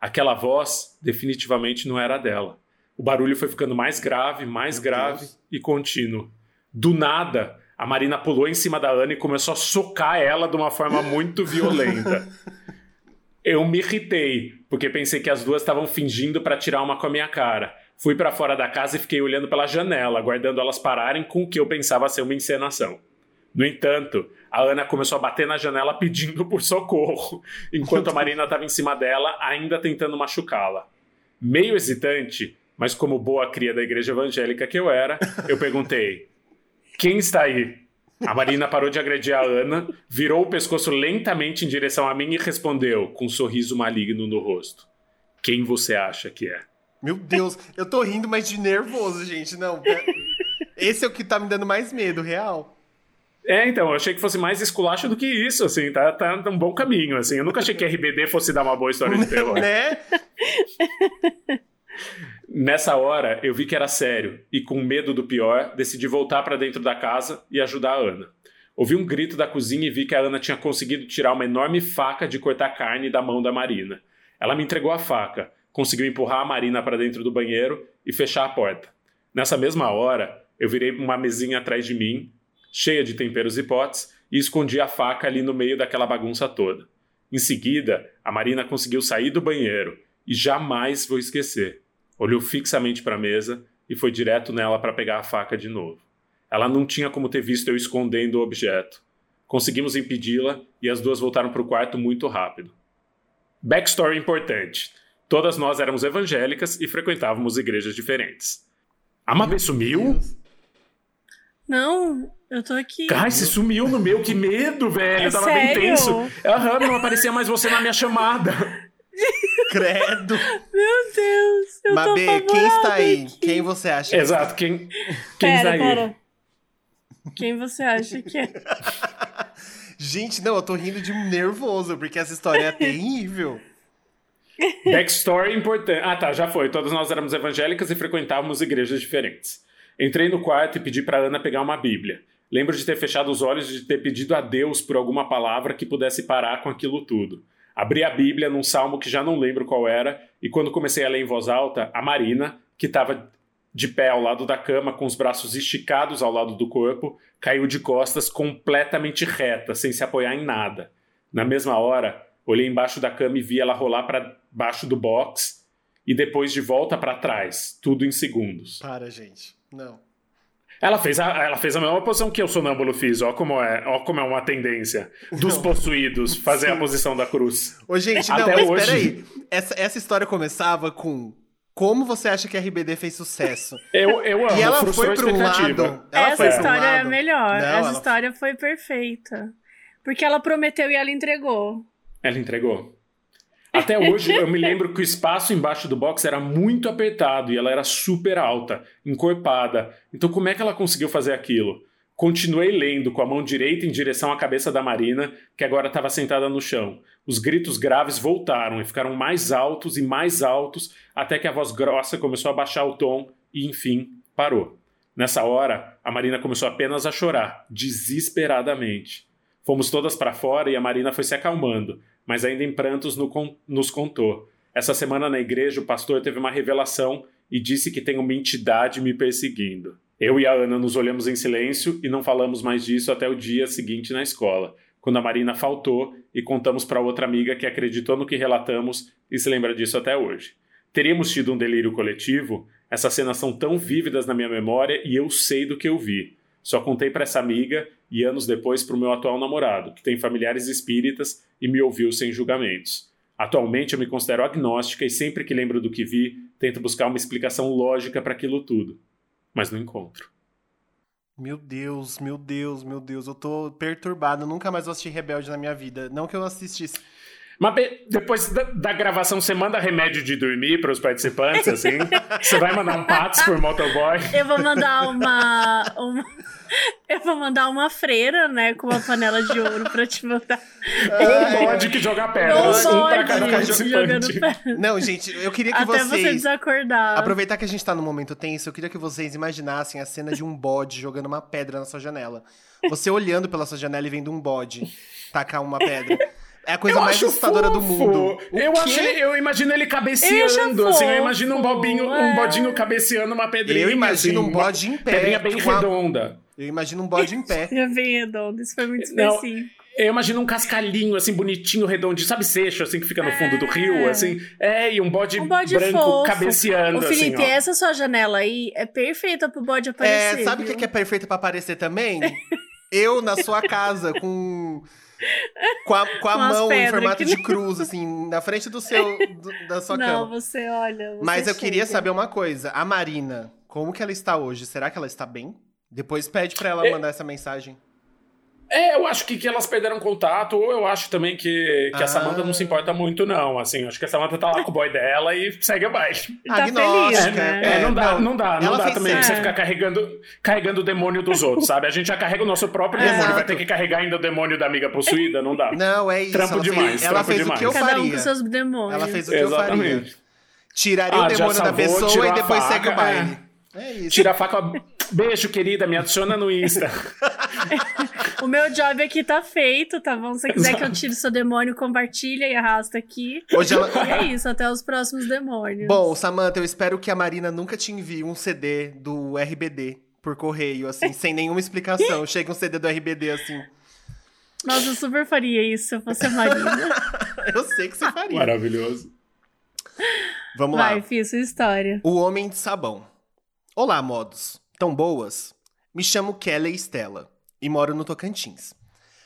Aquela voz definitivamente não era dela. O barulho foi ficando mais grave, mais Meu grave Deus. e contínuo. Do nada, a Marina pulou em cima da Ana e começou a socar ela de uma forma muito violenta. Eu me irritei, porque pensei que as duas estavam fingindo para tirar uma com a minha cara. Fui para fora da casa e fiquei olhando pela janela, aguardando elas pararem com o que eu pensava ser uma encenação. No entanto, a Ana começou a bater na janela pedindo por socorro, enquanto a Marina estava em cima dela, ainda tentando machucá-la. Meio hesitante, mas como boa cria da igreja evangélica que eu era, eu perguntei: Quem está aí? A Marina parou de agredir a Ana, virou o pescoço lentamente em direção a mim e respondeu, com um sorriso maligno no rosto: Quem você acha que é? Meu Deus, eu tô rindo, mas de nervoso, gente. Não. É, esse é o que tá me dando mais medo, real. É, então, eu achei que fosse mais esculacho do que isso, assim, tá, tá num bom caminho, assim. Eu nunca achei que RBD fosse dar uma boa história de terror. né? Nessa hora, eu vi que era sério e, com medo do pior, decidi voltar para dentro da casa e ajudar a Ana. Ouvi um grito da cozinha e vi que a Ana tinha conseguido tirar uma enorme faca de cortar carne da mão da Marina. Ela me entregou a faca, conseguiu empurrar a Marina para dentro do banheiro e fechar a porta. Nessa mesma hora, eu virei uma mesinha atrás de mim, cheia de temperos e potes, e escondi a faca ali no meio daquela bagunça toda. Em seguida, a Marina conseguiu sair do banheiro e jamais vou esquecer. Olhou fixamente para a mesa e foi direto nela para pegar a faca de novo. Ela não tinha como ter visto eu escondendo o objeto. Conseguimos impedi-la e as duas voltaram para o quarto muito rápido. Backstory importante. Todas nós éramos evangélicas e frequentávamos igrejas diferentes. A Mabê sumiu? Não, eu tô aqui. Ai, você sumiu no meu, que medo, velho. É eu tava sério? bem tenso. Aham, não aparecia mais você na minha chamada. Credo. Meu Deus, eu tô Mabê, quem está aí? aqui. Quem você acha? Exato, quem, quem Pera, está aí? pera. Quem você acha que é? Gente, não, eu tô rindo de nervoso, porque essa história é terrível. Backstory importante. Ah, tá, já foi. Todas nós éramos evangélicas e frequentávamos igrejas diferentes. Entrei no quarto e pedi para Ana pegar uma Bíblia. Lembro de ter fechado os olhos e de ter pedido a Deus por alguma palavra que pudesse parar com aquilo tudo. Abri a Bíblia num salmo que já não lembro qual era, e quando comecei a ler em voz alta, a Marina, que estava de pé ao lado da cama, com os braços esticados ao lado do corpo, caiu de costas completamente reta, sem se apoiar em nada. Na mesma hora, olhei embaixo da cama e vi ela rolar para baixo do box e depois de volta para trás, tudo em segundos. Para, gente. Não. Ela fez, a, ela fez a mesma posição que eu sonâmbulo fiz, ó como é, ó como é uma tendência dos Não. possuídos fazer a posição da cruz. Ô, gente, não, Até mas hoje. peraí. Essa, essa história começava com como você acha que a RBD fez sucesso? Eu, eu amo, E ela foi a pra um lado. Ela Essa foi pra um história é melhor. Não, Essa ela- história foi perfeita. Porque ela prometeu e ela entregou. Ela entregou. Até hoje, eu me lembro que o espaço embaixo do box era muito apertado e ela era super alta, encorpada. Então, como é que ela conseguiu fazer aquilo? Continuei lendo com a mão direita em direção à cabeça da Marina, que agora estava sentada no chão. Os gritos graves voltaram e ficaram mais altos e mais altos, até que a voz grossa começou a baixar o tom e, enfim, parou. Nessa hora, a Marina começou apenas a chorar, desesperadamente. Fomos todas para fora e a Marina foi se acalmando, mas ainda em prantos nos contou. Essa semana na igreja, o pastor teve uma revelação e disse que tem uma entidade me perseguindo. Eu e a Ana nos olhamos em silêncio e não falamos mais disso até o dia seguinte na escola, quando a Marina faltou e contamos para outra amiga que acreditou no que relatamos e se lembra disso até hoje. Teríamos tido um delírio coletivo? Essas cenas são tão vívidas na minha memória e eu sei do que eu vi. Só contei para essa amiga e anos depois para o meu atual namorado, que tem familiares espíritas e me ouviu sem julgamentos. Atualmente eu me considero agnóstica e sempre que lembro do que vi, tento buscar uma explicação lógica para aquilo tudo. Mas não encontro. Meu Deus, meu Deus, meu Deus. Eu tô perturbado. Nunca mais vou assistir Rebelde na minha vida. Não que eu assistisse. Mas depois da, da gravação, você manda remédio de dormir para os participantes, assim? você vai mandar um patos por motoboy? Eu vou mandar uma, uma- Eu vou mandar uma freira, né? Com uma panela de ouro pra te mandar. Ou um bode que joga pedras, Ou um para bode cada jogando participante. pedra. Não, gente, eu queria que Até você vocês. desacordar. Aproveitar que a gente tá num momento tenso, eu queria que vocês imaginassem a cena de um bode jogando uma pedra na sua janela. Você olhando pela sua janela e vendo um bode tacar uma pedra. É a coisa Eu mais acho assustadora do fofo. mundo. O Eu, acho, eu imagino ele cabeceando, assim. Eu imagino um bobinho, é. um bodinho cabeceando uma pedrinha. Eu imagino assim, um bode em pé. Pedrinha bem com a- redonda. Eu imagino um bode em pé. Já vem redondo, isso foi muito Não, específico. Eu imagino um cascalhinho, assim, bonitinho, redondinho, sabe, seixo, assim, que fica no fundo do rio, assim. É, e um bode, Um bode branco fofo. cabeceando, Ô, Felipe, assim, ó. essa sua janela aí é perfeita pro bode É, aparecer. sabe o que que é perfeito pra aparecer também? Eu na sua casa com com a, com a Com mão em formato de não- cruz, assim, na frente do seu do- da sua Não, cama. você olha. você Mas eu queria saber uma coisa. A Marina, como que ela está hoje? Será que ela está bem? Depois pede pra ela É. mandar essa mensagem. É, eu acho que, que elas perderam contato, ou eu acho também que, que Ah. a Samantha não se importa muito, não. Assim, acho que a Samantha tá lá com o boy dela e segue abaixo. Tá feliz, né? É, não dá, não. não dá, não dá também pra você ficar carregando, carregando o demônio dos outros, sabe? A gente já carrega o nosso próprio É. demônio, vai ter que carregar ainda o demônio da amiga possuída, não dá. Não, é isso. Trampo ela demais, fez, ela trampo fez o demais. que eu Cada um faria. com seus demônios. Ela fez o que eu faria. Exatamente. Tiraria Ah, o demônio da pessoa e depois faca, segue o baile. É isso. Tira a faca. Beijo, querida, me adiciona no Insta. O meu job aqui tá feito, tá bom? Se você quiser que eu tire seu demônio, compartilha e arrasta aqui. Hoje ela... E é isso, até os próximos demônios. Bom, Samantha, eu espero que a Marina nunca te envie um CD do RBD por correio, assim, sem nenhuma explicação. Chega um CD do RBD, assim. Nossa, eu super faria isso se eu fosse a Marina. Eu sei que você faria. Maravilhoso. Vamos lá. Vai, fiz sua história. O Homem de Sabão. Olá, modos. Tão boas? Me chamo Kelly Estela e moro no Tocantins.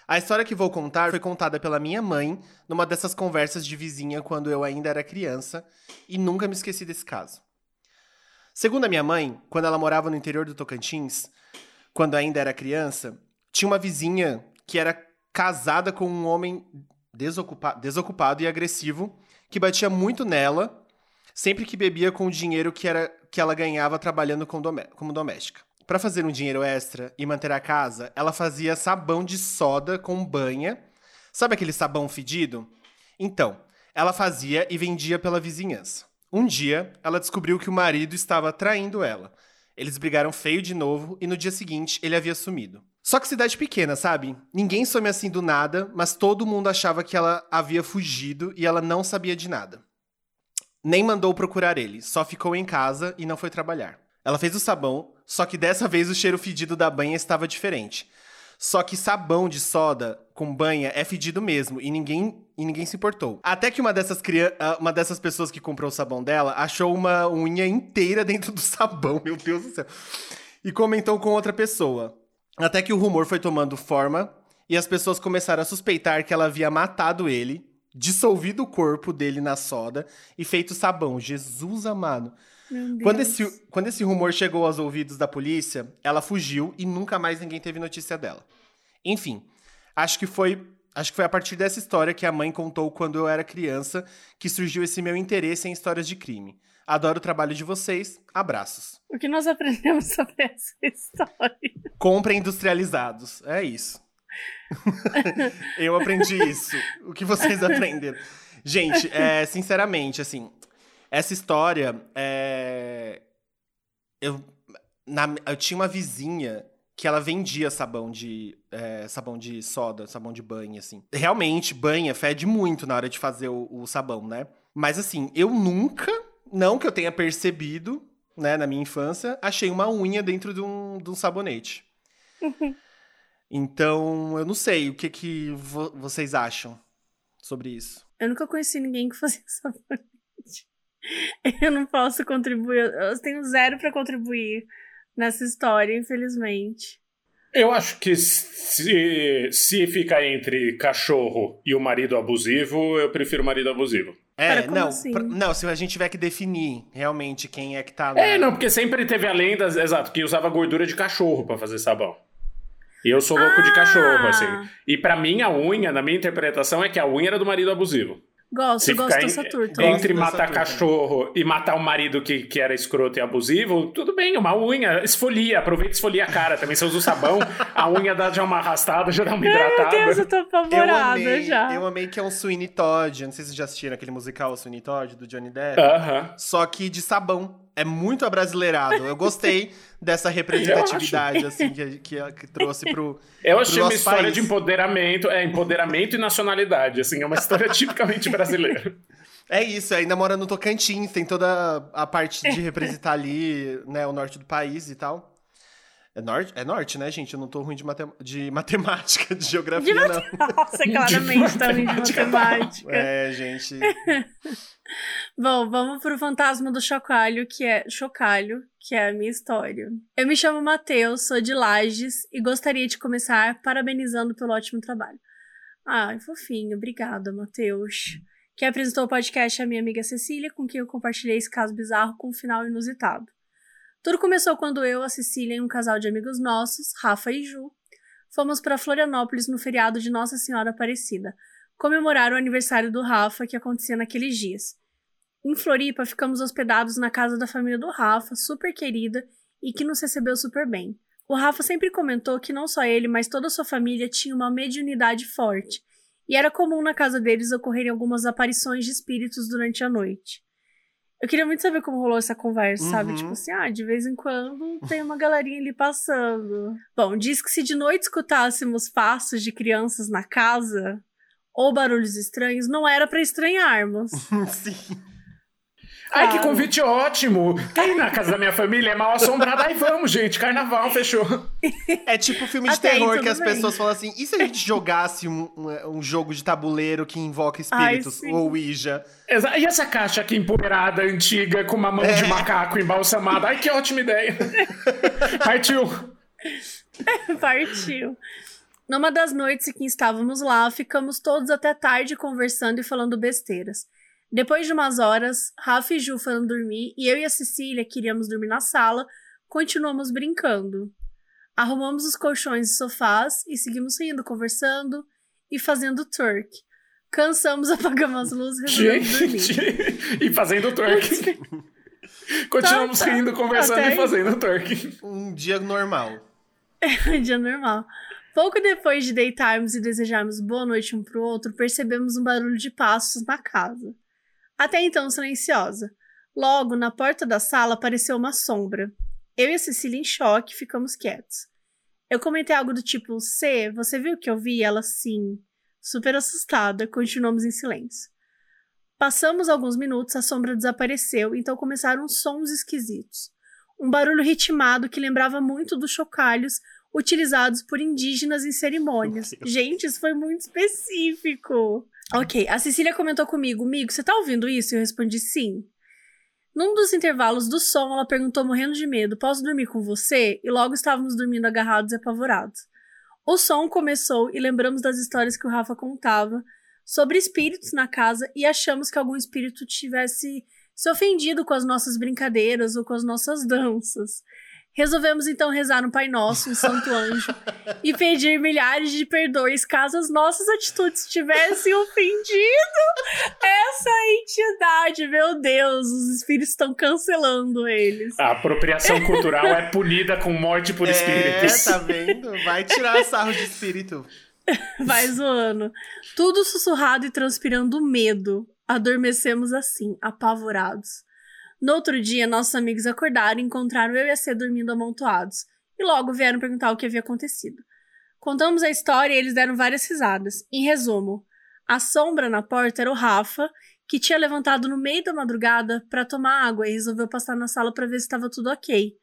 A história que vou contar foi contada pela minha mãe numa dessas conversas de vizinha quando eu ainda era criança e nunca me esqueci desse caso. Segundo a minha mãe, quando ela morava no interior do Tocantins, quando ainda era criança, tinha uma vizinha que era casada com um homem desocupa desocupado e agressivo que batia muito nela sempre que bebia com o dinheiro que, era, que ela ganhava trabalhando com domé como doméstica. Para fazer um dinheiro extra e manter a casa, ela fazia sabão de soda com banha. Sabe aquele sabão fedido? Então, ela fazia e vendia pela vizinhança. Um dia, ela descobriu que o marido estava traindo ela. Eles brigaram feio de novo e no dia seguinte ele havia sumido. Só que cidade pequena, sabe? Ninguém some assim do nada, mas todo mundo achava que ela havia fugido e ela não sabia de nada. Nem mandou procurar ele, só ficou em casa e não foi trabalhar. Ela fez o sabão, só que dessa vez o cheiro fedido da banha estava diferente. Só que sabão de soda com banha é fedido mesmo e ninguém, e ninguém se importou. Até que uma dessas, ah, uma dessas pessoas que comprou o sabão dela achou uma unha inteira dentro do sabão, meu Deus do céu. E comentou com outra pessoa. Até que o rumor foi tomando forma e as pessoas começaram a suspeitar que ela havia matado ele, dissolvido o corpo dele na soda e feito sabão. Jesus amado. Quando esse, quando esse rumor chegou aos ouvidos da polícia, ela fugiu e nunca mais ninguém teve notícia dela. Enfim, acho que foi acho que foi a partir dessa história que a mãe contou quando eu era criança que surgiu esse meu interesse em histórias de crime. Adoro o trabalho de vocês. Abraços. O que nós aprendemos sobre essa história? Compra industrializados. É isso. eu aprendi isso. O que vocês aprenderam? Gente, é, sinceramente, assim, essa história é. Eu, na, eu tinha uma vizinha que ela vendia sabão de é, sabão de soda, sabão de banho, assim. Realmente, banha fede muito na hora de fazer o, o, sabão, né? Mas assim, eu nunca, não que eu tenha percebido, né, na minha infância, achei uma unha dentro de um, de um sabonete. Então, eu não sei o que, que vo vocês acham sobre isso. Eu nunca conheci ninguém que fazia sabonete. Eu não posso contribuir, eu tenho zero para contribuir nessa história, infelizmente. Eu acho que se, se fica entre cachorro e o marido abusivo, eu prefiro o marido abusivo. É, não, assim? pra, não, se a gente tiver que definir realmente quem é que tá lá. É, não, porque sempre teve a lenda, exato, que usava gordura de cachorro para fazer sabão. E eu sou louco ah. de cachorro, assim. E para mim, a unha, na minha interpretação, é que a unha era do marido abusivo. Gosto, Se gosto dessa turta. Entre matar cachorro e matar o um marido que, que era escroto e abusivo, tudo bem, uma unha, esfolia, aproveita e esfolia a cara também. Se usa o sabão, a unha dá já uma arrastada, já dá uma hidratada. Meu Deus, eu tô apavorada eu amei, já. Eu amei que é um Sweeney Todd, não sei se vocês já assistiram aquele musical Sweeney Todd, do Johnny Depp. Uh -huh. Só que de sabão. É muito abrasileirado. Eu gostei dessa representatividade, assim, que, que, que, trouxe pro. Eu achei uma história país. de empoderamento, é, empoderamento e nacionalidade, assim, é uma história tipicamente brasileira. É isso, ainda mora no Tocantins, tem toda a parte de representar ali, né, o norte do país e tal. É norte, é norte, né, gente? Eu não tô ruim de, matem de matemática, de geografia, de não. Nossa, claramente tá ruim de matemática. É, gente. Bom, vamos pro fantasma do chocalho, que é chocalho, que é a minha história. Eu me chamo Matheus, sou de Lages e gostaria de começar parabenizando pelo ótimo trabalho. Ai, fofinho, obrigada, Matheus. Que apresentou o podcast a minha amiga Cecília, com quem eu compartilhei esse caso bizarro com um final inusitado. Tudo começou quando eu, a Cecília e um casal de amigos nossos, Rafa e Ju, fomos para Florianópolis no feriado de Nossa Senhora Aparecida, comemorar o aniversário do Rafa que acontecia naqueles dias. Em Floripa, ficamos hospedados na casa da família do Rafa, super querida e que nos recebeu super bem. O Rafa sempre comentou que não só ele, mas toda a sua família tinha uma mediunidade forte, e era comum na casa deles ocorrerem algumas aparições de espíritos durante a noite. Eu queria muito saber como rolou essa conversa, uhum. sabe? Tipo assim, ah, de vez em quando tem uma galerinha ali passando. Bom, diz que se de noite escutássemos passos de crianças na casa ou barulhos estranhos, não era para estranharmos. Sim. Ai, que convite ótimo! Ir na casa da minha família? É mal assombrada. Ai, vamos, gente. Carnaval, fechou. É tipo filme de Até terror que as bem. pessoas falam assim: e se a gente jogasse um, um, um jogo de tabuleiro que invoca espíritos? Ai, ou Ouija? E essa caixa aqui empoeirada, antiga, com uma mão é. de macaco embalsamada? Ai, que ótima ideia! Partiu! Partiu. Numa das noites em que estávamos lá, ficamos todos até tarde conversando e falando besteiras. Depois de umas horas, Rafa e Ju foram dormir e eu e a Cecília queríamos dormir na sala, continuamos brincando. Arrumamos os colchões e sofás e seguimos rindo, conversando e fazendo twerk. Cansamos, apagamos as luzes e resolvemos dormir. e fazendo twerk. Continuamos tá, tá. rindo, conversando Até e fazendo twerk. Um dia normal. É um dia normal. Pouco depois de deitarmos e desejarmos boa noite um pro outro, percebemos um barulho de passos na casa. Até então silenciosa. Logo, na porta da sala apareceu uma sombra. Eu e a Cecília, em choque, ficamos quietos. Eu comentei algo do tipo: C, você viu o que eu vi? Ela, sim. Super assustada, continuamos em silêncio. Passamos alguns minutos, a sombra desapareceu, então começaram sons esquisitos. Um barulho ritmado que lembrava muito dos chocalhos utilizados por indígenas em cerimônias. Gente, isso foi muito específico. Ok, a Cecília comentou comigo, Migo, você tá ouvindo isso? Eu respondi sim. Num dos intervalos do som, ela perguntou morrendo de medo: Posso dormir com você? E logo estávamos dormindo agarrados e apavorados. O som começou e lembramos das histórias que o Rafa contava sobre espíritos na casa e achamos que algum espírito tivesse se ofendido com as nossas brincadeiras ou com as nossas danças. Resolvemos então rezar no Pai Nosso, um Santo Anjo, e pedir milhares de perdões caso as nossas atitudes tivessem ofendido essa entidade. Meu Deus, os espíritos estão cancelando eles. A apropriação cultural é punida com morte por é, espíritos. É, tá vendo? Vai tirar sarro de espírito. Vai zoando. Tudo sussurrado e transpirando medo. Adormecemos assim, apavorados. No outro dia, nossos amigos acordaram e encontraram eu e a C dormindo amontoados, e logo vieram perguntar o que havia acontecido. Contamos a história e eles deram várias risadas. Em resumo, a sombra na porta era o Rafa, que tinha levantado no meio da madrugada para tomar água e resolveu passar na sala para ver se estava tudo ok.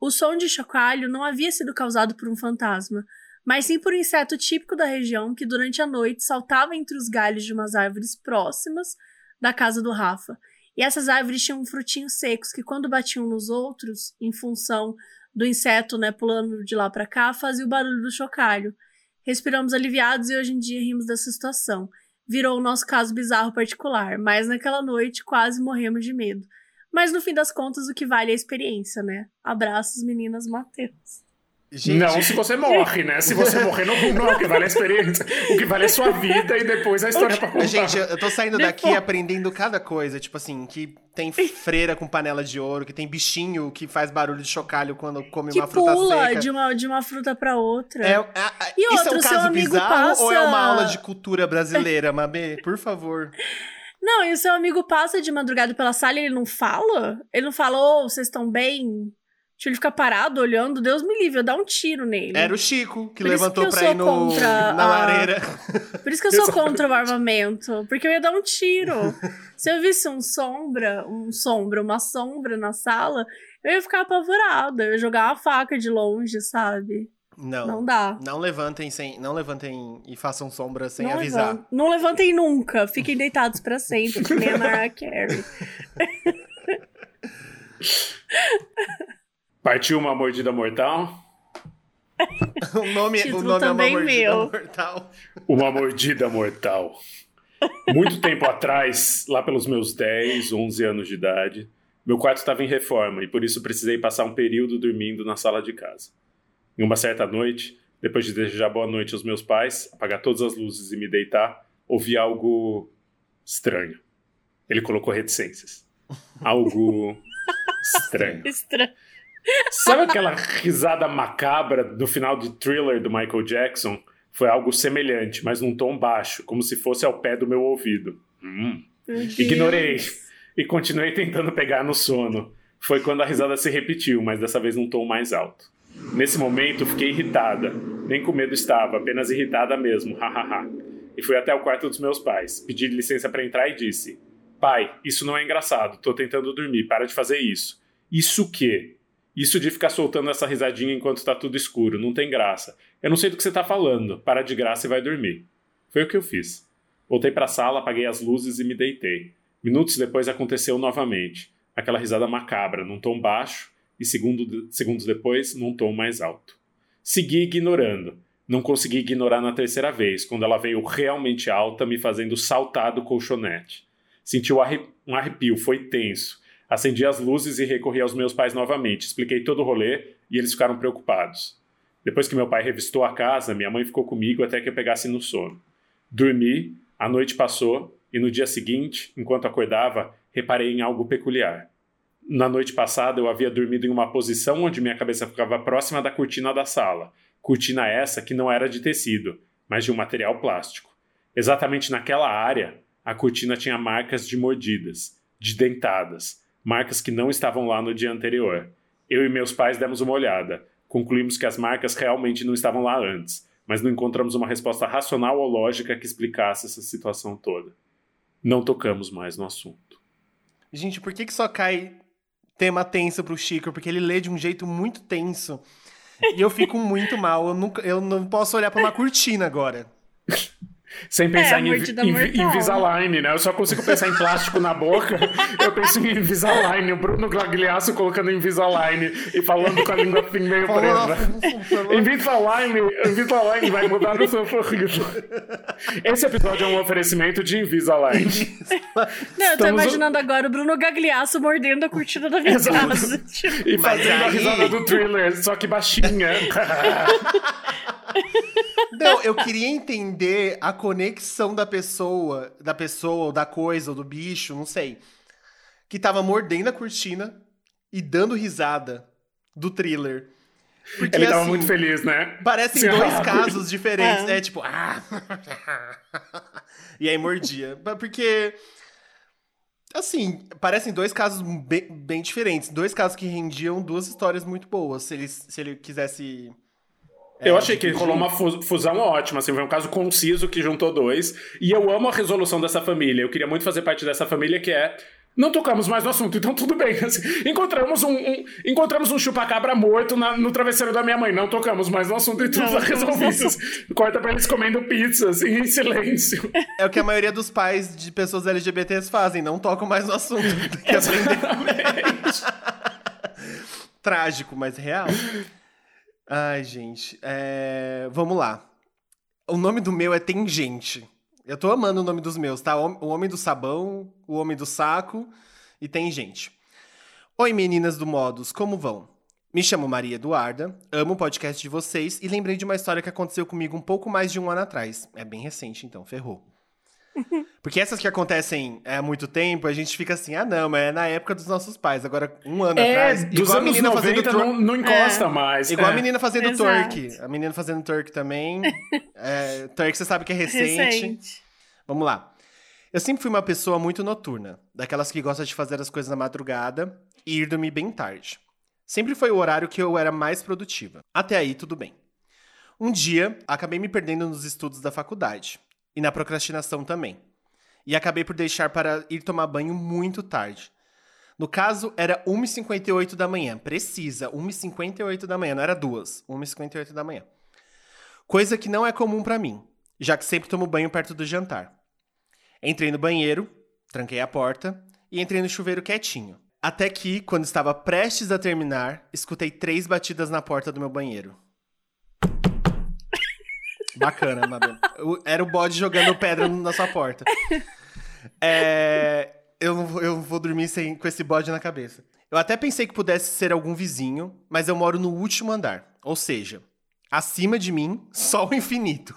O som de chocalho não havia sido causado por um fantasma, mas sim por um inseto típico da região que durante a noite saltava entre os galhos de umas árvores próximas da casa do Rafa e essas árvores tinham frutinhos secos que, quando batiam nos outros, em função do inseto, né, pulando de lá para cá, fazia o barulho do chocalho. Respiramos aliviados e hoje em dia rimos dessa situação. Virou o nosso caso bizarro particular, mas naquela noite quase morremos de medo. Mas no fim das contas, o que vale é a experiência, né? Abraços, meninas Matheus. Gente... Não se você morre, né? Se você morrer, não, não é o que vale a experiência. O que vale é sua vida e depois a história pra contar. Gente, eu tô saindo daqui aprendendo cada coisa. Tipo assim, que tem freira com panela de ouro, que tem bichinho que faz barulho de chocalho quando come que uma fruta pula seca. De uma, de uma fruta pra outra. É, é, é, e isso outro, é um caso bizarro passa... ou é uma aula de cultura brasileira, Mabê? Por favor. Não, e o seu amigo passa de madrugada pela sala e ele não fala? Ele não fala, ô, oh, vocês estão bem? Deixa ele ficar parado olhando, Deus me livre, eu dar um tiro nele. Era o Chico que Por levantou que pra ir no, na a... lareira. Por isso que eu sou contra o armamento. Porque eu ia dar um tiro. Se eu visse um sombra, um sombra, uma sombra na sala, eu ia ficar apavorada. Eu ia jogar uma faca de longe, sabe? Não. Não dá. Não levantem sem, não levantem e façam sombra sem não avisar. Levantem. Não levantem nunca. Fiquem deitados para sempre, que nem a Mariah Carey. Partiu uma mordida mortal. o nome, o nome é uma mordida meu. mortal. Uma mordida mortal. Muito tempo atrás, lá pelos meus 10, 11 anos de idade, meu quarto estava em reforma e por isso precisei passar um período dormindo na sala de casa. Em uma certa noite, depois de desejar boa noite aos meus pais, apagar todas as luzes e me deitar, ouvi algo estranho. Ele colocou reticências. Algo estranho. estranho. Sabe aquela risada macabra do final de Thriller do Michael Jackson? Foi algo semelhante, mas num tom baixo, como se fosse ao pé do meu ouvido. Hum. Ignorei e continuei tentando pegar no sono. Foi quando a risada se repetiu, mas dessa vez num tom mais alto. Nesse momento, fiquei irritada. Nem com medo estava, apenas irritada mesmo, hahaha. e fui até o quarto dos meus pais, pedi licença para entrar e disse: Pai, isso não é engraçado, tô tentando dormir, para de fazer isso. Isso o quê? Isso de ficar soltando essa risadinha enquanto está tudo escuro, não tem graça. Eu não sei do que você está falando. Para de graça e vai dormir. Foi o que eu fiz. Voltei para a sala, apaguei as luzes e me deitei. Minutos depois aconteceu novamente. Aquela risada macabra, num tom baixo, e segundo, segundos depois, num tom mais alto. Segui ignorando. Não consegui ignorar na terceira vez, quando ela veio realmente alta, me fazendo saltar do colchonete. Senti um arrepio, foi tenso. Acendi as luzes e recorri aos meus pais novamente. Expliquei todo o rolê e eles ficaram preocupados. Depois que meu pai revistou a casa, minha mãe ficou comigo até que eu pegasse no sono. Dormi, a noite passou e no dia seguinte, enquanto acordava, reparei em algo peculiar. Na noite passada eu havia dormido em uma posição onde minha cabeça ficava próxima da cortina da sala. Cortina essa que não era de tecido, mas de um material plástico. Exatamente naquela área, a cortina tinha marcas de mordidas, de dentadas, marcas que não estavam lá no dia anterior. Eu e meus pais demos uma olhada. Concluímos que as marcas realmente não estavam lá antes, mas não encontramos uma resposta racional ou lógica que explicasse essa situação toda. Não tocamos mais no assunto. Gente, por que, que só cai tema tenso pro Chico? Porque ele lê de um jeito muito tenso. E eu fico muito mal. Eu, nunca, eu não posso olhar para uma cortina agora. Sem pensar é, em, em, Invisalign, né? Eu só consigo pensar em plástico na boca. Eu penso em Invisalign, o Bruno Glagliasso colocando Invisalign e falando com a língua assim meio presa. Invisalign, Invisalign vai mudar o seu sorriso. Esse episódio é um oferecimento de Invisalign. Não, eu tô Estamos... imaginando agora o Bruno Gagliasso mordendo a cortina da minha Exato. casa. E fazendo aí... a risada do thriller, só que baixinha. Não, eu queria entender a conexão da pessoa, da pessoa, ou da coisa, ou do bicho, não sei. Que tava mordendo a cortina e dando risada do thriller. Porque, Ele tava assim, muito feliz, né? Parecem dois casos diferentes. É, é tipo, ah! e aí mordia. Porque. Assim, parecem dois casos bem, bem, diferentes. Dois casos que rendiam duas histórias muito boas. Se ele, se ele quisesse eu achei que rolou uma fusão ótima, assim, foi um caso conciso que juntou dois. E eu amo a resolução dessa família. Eu queria muito fazer parte dessa família que é. Não tocamos mais no assunto, então tudo bem. Assim, encontramos um, um, encontramos um chupacabra morto na, no travesseiro da minha mãe. Não tocamos mais no assunto e tudo resolvido. Corta pra eles comendo pizza, assim, em silêncio. É o que a maioria dos pais de pessoas LGBTs fazem, não tocam mais no assunto. Exatamente. Trágico, mas real. Ai, gente. É... Vamos lá. O nome do meu é Tangente. Eu tô amando o nome dos meus, tá? O Homem do Sabão, o Homem do Saco e tem gente. Oi, meninas do Modos, como vão? Me chamo Maria Eduarda, amo o podcast de vocês e lembrei de uma história que aconteceu comigo um pouco mais de um ano atrás. É bem recente, então, ferrou. Porque essas que acontecem há muito tempo, a gente fica assim, ah não, mas é na época dos nossos pais. Agora, um ano é, atrás, dos igual anos a menina 90 fazendo não, não encosta é. mais. Igual é. a menina fazendo Exato. Turk. A menina fazendo Turk também. é, turk você sabe que é recente. recente. Vamos lá. Eu sempre fui uma pessoa muito noturna, daquelas que gosta de fazer as coisas na madrugada e ir dormir bem tarde. Sempre foi o horário que eu era mais produtiva. Até aí, tudo bem. Um dia, acabei me perdendo nos estudos da faculdade e na procrastinação também. E acabei por deixar para ir tomar banho muito tarde. No caso, era 1h58 da manhã. Precisa, 1h58 da manhã, não era duas. 1h58 da manhã. Coisa que não é comum para mim, já que sempre tomo banho perto do jantar. Entrei no banheiro, tranquei a porta e entrei no chuveiro quietinho. Até que, quando estava prestes a terminar, escutei três batidas na porta do meu banheiro. Bacana, Mabel. Era o bode jogando pedra na sua porta. É, eu, não, eu vou dormir sem, com esse bode na cabeça. Eu até pensei que pudesse ser algum vizinho, mas eu moro no último andar. Ou seja, acima de mim, só o infinito.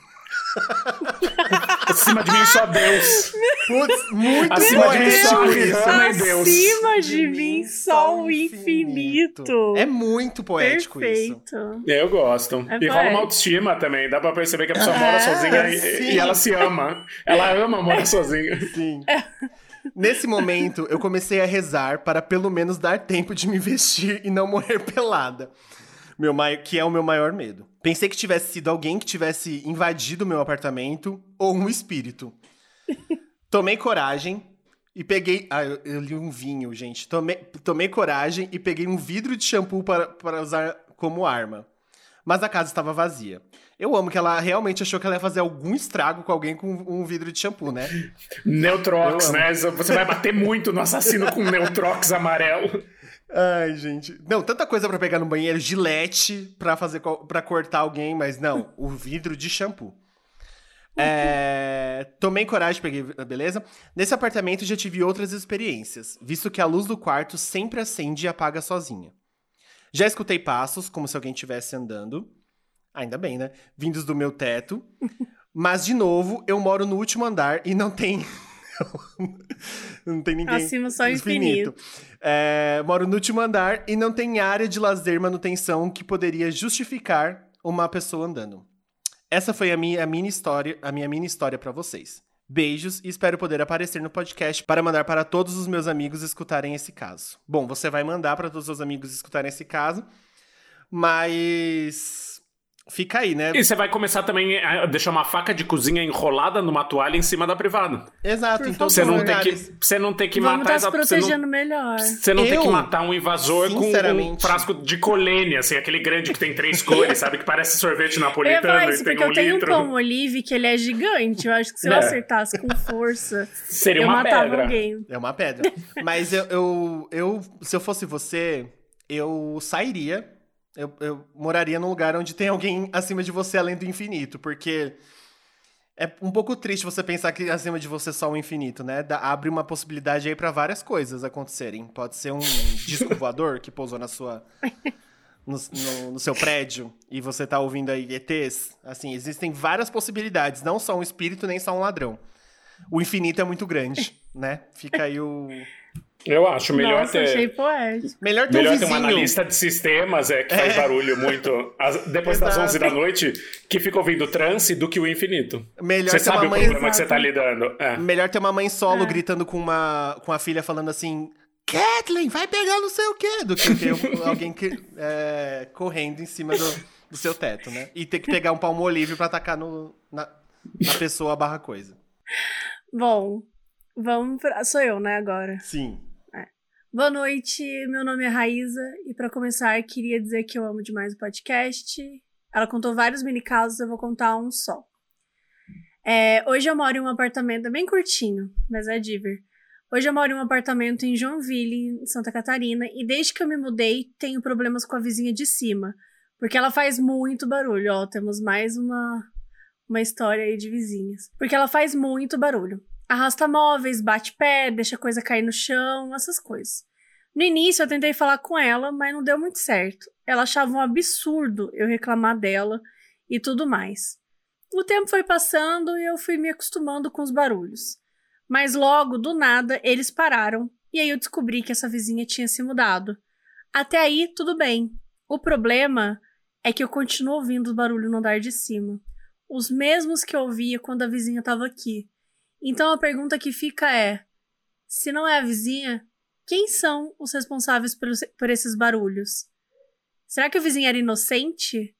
Acima de mim só Deus. Putz, muito Acima de mim só e Deus. Acima de mim só o infinito. É muito poético Perfeito. isso. É, eu gosto. É e rola uma autoestima também. Dá pra perceber que a pessoa mora sozinha e, e, ela se ama. Ela ama morar sozinha. Sim. Nesse momento, eu comecei a rezar para pelo menos dar tempo de me vestir e não morrer pelada meu que é o meu maior medo. Pensei que tivesse sido alguém que tivesse invadido o meu apartamento ou um espírito. Tomei coragem e peguei. Ah, eu, eu, li um vinho, gente. Tomei, tomei coragem e peguei um vidro de shampoo para, para usar como arma. mas a casa estava vazia. Eu amo que ela realmente achou que ela ia fazer algum estrago com alguém com um vidro de shampoo, né? Neutrox, né? Você vai bater muito no assassino com Neutrox amarelo. Ai, gente. Não, tanta coisa para pegar no banheiro, gilete para fazer para cortar alguém, mas não, o vidro de shampoo. É, tomei coragem, peguei, beleza? Nesse apartamento já tive outras experiências, visto que a luz do quarto sempre acende e apaga sozinha. Já escutei passos, como se alguém estivesse andando. Ainda bem, né? Vindos do meu teto. Mas, de novo, eu moro no último andar e não tem. não tem ninguém. Acima só infinito. infinito. É, moro no último andar e não tem área de lazer manutenção que poderia justificar uma pessoa andando. Essa foi a minha, a minha história, a minha mini história para vocês. Beijos e espero poder aparecer no podcast para mandar para todos os meus amigos escutarem esse caso. Bom, você vai mandar para todos os amigos escutarem esse caso, mas Fica aí, né? E você vai começar também a deixar uma faca de cozinha enrolada numa toalha em cima da privada. Exato, então você não tem que Você não tem que Vamos matar... Tá se protegendo não, melhor. Você não eu, tem que matar um invasor com um frasco de colene, assim, aquele grande que tem três cores, sabe? Que parece sorvete napolitano eu isso, e tem um eu tenho litro. um pão olive que ele é gigante. Eu acho que se eu é. acertasse com força, Seria eu uma matava pedra. alguém. É uma pedra. Mas eu, eu, eu, se eu fosse você, eu sairia eu, eu moraria num lugar onde tem alguém acima de você além do infinito, porque é um pouco triste você pensar que acima de você só o infinito, né? Dá, abre uma possibilidade aí para várias coisas acontecerem. Pode ser um disco voador que pousou na sua. No, no, no, seu prédio e você tá ouvindo aí ETs. Assim, existem várias possibilidades, não só um espírito, nem só um ladrão. O infinito é muito grande, né? Fica aí o. Eu acho melhor Nossa, ter. Achei poético. Melhor ter, melhor um ter um analista de sistemas é, que faz é. barulho muito. As, depois das 11 da noite, que fica ouvindo trance do que o infinito. Melhor você ter sabe uma o mãe... problema que você tá lidando. É. Melhor ter uma mãe solo é. gritando com, uma, com a filha falando assim. Kathleen, vai pegar não sei o quê, do que ter alguém que, é, correndo em cima do, do, seu teto, né? E ter que pegar um palmo olive pra atacar no, na, na pessoa barra coisa. Bom, vamos pra... Sou eu, né, agora? Sim. Boa noite, meu nome é Raíza e para começar queria dizer que eu amo demais o podcast. Ela contou vários mini casos, eu vou contar um só. É, hoje eu moro em um apartamento bem curtinho, mas é diver. Hoje eu moro em um apartamento em Joinville, em Santa Catarina, e desde que eu me mudei tenho problemas com a vizinha de cima, porque ela faz muito barulho. Ó, temos mais uma uma história aí de vizinhas. Porque ela faz muito barulho arrasta móveis, bate pé, deixa coisa cair no chão, essas coisas. No início eu tentei falar com ela, mas não deu muito certo. Ela achava um absurdo eu reclamar dela e tudo mais. O tempo foi passando e eu fui me acostumando com os barulhos. Mas logo, do nada, eles pararam e aí eu descobri que essa vizinha tinha se mudado. Até aí, tudo bem. O problema é que eu continuo ouvindo os barulhos no andar de cima. Os mesmos que eu ouvia quando a vizinha estava aqui. Então a pergunta que fica é: se não é a vizinha, quem são os responsáveis por, por esses barulhos? Será que a vizinha era inocente?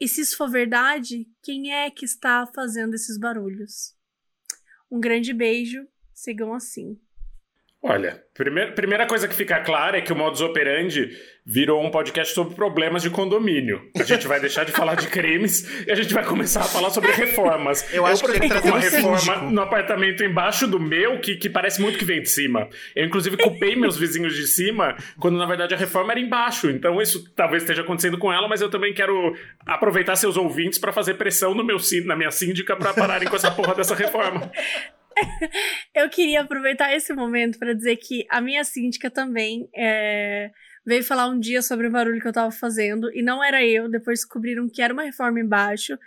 E se isso for verdade, quem é que está fazendo esses barulhos? Um grande beijo, sigam assim. Olha, primeira, primeira coisa que fica clara é que o modus operandi virou um podcast sobre problemas de condomínio. A gente vai deixar de falar de crimes e a gente vai começar a falar sobre reformas. Eu acho eu, que tem que uma reforma no apartamento embaixo do meu que, que parece muito que vem de cima. Eu, inclusive, culpei meus vizinhos de cima quando, na verdade, a reforma era embaixo. Então, isso talvez esteja acontecendo com ela, mas eu também quero aproveitar seus ouvintes para fazer pressão no meu, na minha síndica para pararem com essa porra dessa reforma. eu queria aproveitar esse momento para dizer que a minha síndica também é, veio falar um dia sobre o barulho que eu tava fazendo e não era eu. Depois descobriram que era uma reforma embaixo.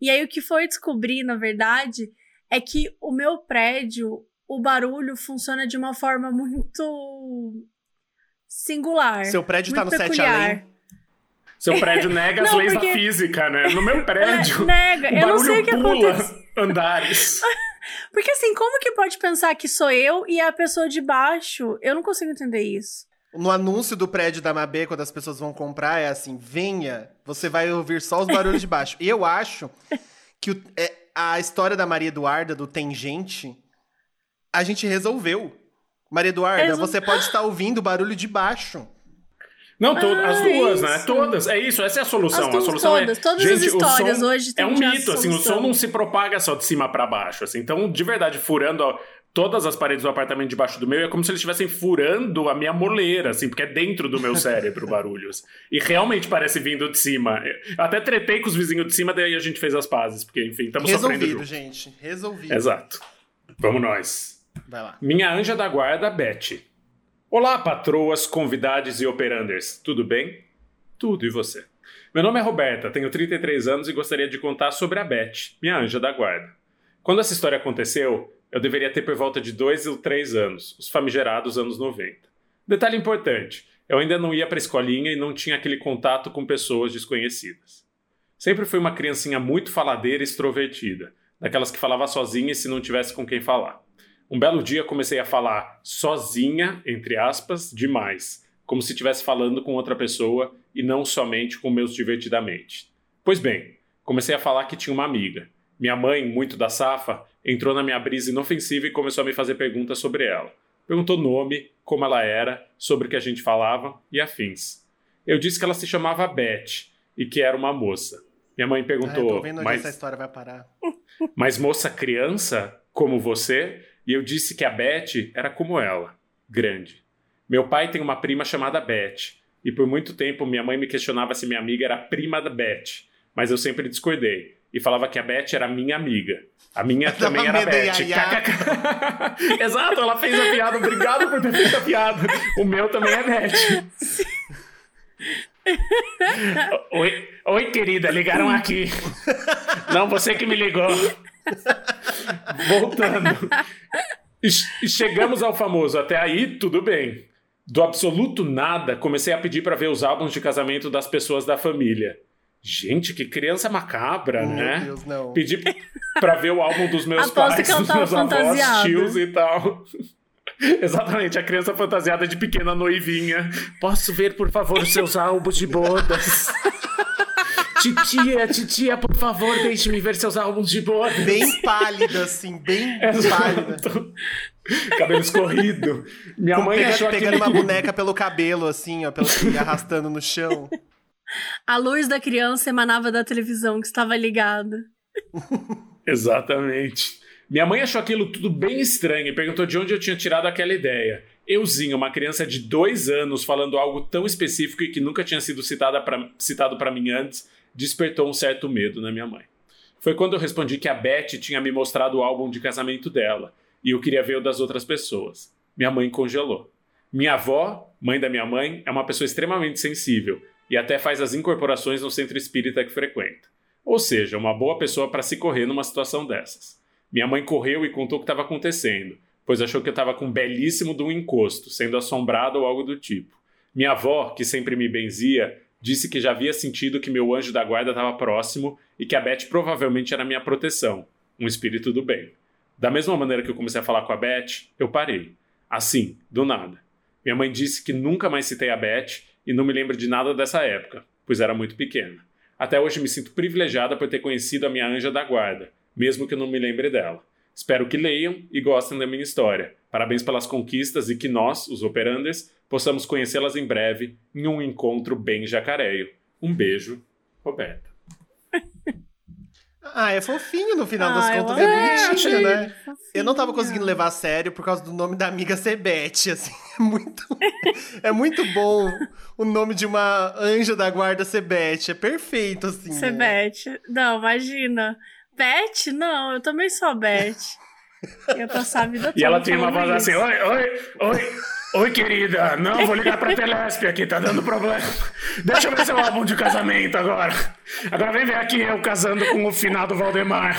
E aí o que foi descobrir, na verdade, é que o meu prédio, o barulho funciona de uma forma muito singular. Seu prédio tá no peculiar. 7 além? Seu prédio nega as leis porque... da física, né? No meu prédio. nega, eu não sei o que pula acontece. andares. Porque assim, como que pode pensar que sou eu e a pessoa de baixo? Eu não consigo entender isso. No anúncio do prédio da Mabê, quando as pessoas vão comprar, é assim: venha, você vai ouvir só os barulhos de baixo. E eu acho que o, é, a história da Maria Eduarda, do Tem Gente, a gente resolveu. Maria Eduarda, Resol... você pode estar ouvindo o barulho de baixo. Não, to Ah, as duas, né? isso. Todas. É isso, essa é a solução. As a solução todas, é. todas gente, as histórias o som hoje É um mito, assim, o som não se propaga só de cima pra baixo, assim. Então, de verdade, furando ó, todas as paredes do apartamento debaixo do meu, é como se eles estivessem furando a minha moleira, assim, porque é dentro do meu cérebro barulhos. E realmente parece vindo de cima. Eu até tretei com os vizinhos de cima, daí a gente fez as pazes, porque, enfim, estamos sofrendo Resolvido, junto. gente. Resolvido. Exato. Vamos nós. Vai lá. Minha anja da guarda, Beth. Olá, patroas, convidados e operanders. Tudo bem? Tudo, e você? Meu nome é Roberta, tenho 33 anos e gostaria de contar sobre a Beth, minha anja da guarda. Quando essa história aconteceu, eu deveria ter por volta de 2 ou 3 anos, os famigerados anos 90. Detalhe importante, eu ainda não ia para escolinha e não tinha aquele contato com pessoas desconhecidas. Sempre fui uma criancinha muito faladeira e extrovertida, daquelas que falava sozinha e se não tivesse com quem falar. Um belo dia comecei a falar sozinha, entre aspas, demais, como se estivesse falando com outra pessoa e não somente com meus divertidamente. Pois bem, comecei a falar que tinha uma amiga. Minha mãe, muito da safa, entrou na minha brisa inofensiva e começou a me fazer perguntas sobre ela. Perguntou nome, como ela era, sobre o que a gente falava e afins. Eu disse que ela se chamava Beth e que era uma moça. Minha mãe Ah, eu perguntou, tô vendo onde mas essa história vai parar. mas moça criança, como você, e eu disse que a Beth era como ela, grande. Meu pai tem uma prima chamada Beth, e por muito tempo minha mãe me questionava se minha amiga era prima da Beth, mas eu sempre discordei e falava que a Beth era minha amiga. A minha também era Beth. Exato, ela fez a piada. Obrigado por ter feito a piada. O meu também é Beth. Oi, oi, querida, ligaram aqui. Não, você que me ligou. Voltando. E, chegamos ao famoso. Até aí, tudo bem. Do absoluto nada, comecei a pedir para ver os álbuns de casamento das pessoas da família. Gente, que criança macabra, Meu né? Deus, não. Pedi pra ver o álbum dos meus Aposto pais, dos meus avós, tios e tal. Exatamente, a criança fantasiada de pequena noivinha. Posso ver, por favor, os seus álbuns de bodas? titia, titia, por favor, deixe-me ver seus álbuns de bodas. Bem pálida, assim, bem pálida. Exato. Cabelo escorrido. Minha Como mãe pega- achou pegando aquele... uma boneca pelo cabelo, assim, ó, pelo, e arrastando no chão. A luz da criança emanava da televisão que estava ligada. Exatamente. Minha mãe achou aquilo tudo bem estranho e perguntou de onde eu tinha tirado aquela ideia. Euzinho, uma criança de dois anos, falando algo tão específico e que nunca tinha sido citada pra, citado para mim antes, despertou um certo medo na minha mãe. Foi quando eu respondi que a Beth tinha me mostrado o álbum de casamento dela e eu queria ver o das outras pessoas. Minha mãe congelou. Minha avó, mãe da minha mãe, é uma pessoa extremamente sensível e até faz as incorporações no centro espírita que frequenta. Ou seja, uma boa pessoa para se correr numa situação dessas. Minha mãe correu e contou o que estava acontecendo, pois achou que eu estava com um belíssimo de um encosto, sendo assombrado ou algo do tipo. Minha avó, que sempre me benzia, disse que já havia sentido que meu anjo da guarda estava próximo e que a Beth provavelmente era minha proteção, um espírito do bem. Da mesma maneira que eu comecei a falar com a Beth, eu parei. Assim, do nada. Minha mãe disse que nunca mais citei a Beth e não me lembro de nada dessa época, pois era muito pequena. Até hoje me sinto privilegiada por ter conhecido a minha anja da guarda, mesmo que eu não me lembre dela. Espero que leiam e gostem da minha história. Parabéns pelas conquistas e que nós, os operanders, possamos conhecê-las em breve em um encontro bem jacareio. Um beijo, Roberta. Ah, é fofinho no final das Ah, eu contas, é bonitinho, achei. né? Eu não tava conseguindo levar a sério por causa do nome da amiga ser Beth, assim. É muito, é muito bom o nome de uma anja da guarda ser Beth. É perfeito, assim. Ser né? Beth. Não, imagina. Beth? Não, eu também sou a Beth. Ia passar a vida toda E ela tem uma voz assim. Oi, oi, oi, oi, querida. Não, vou ligar pra Telesp aqui, tá dando problema. Deixa eu ver seu álbum de casamento agora. Agora vem ver aqui eu casando com o finado Valdemar.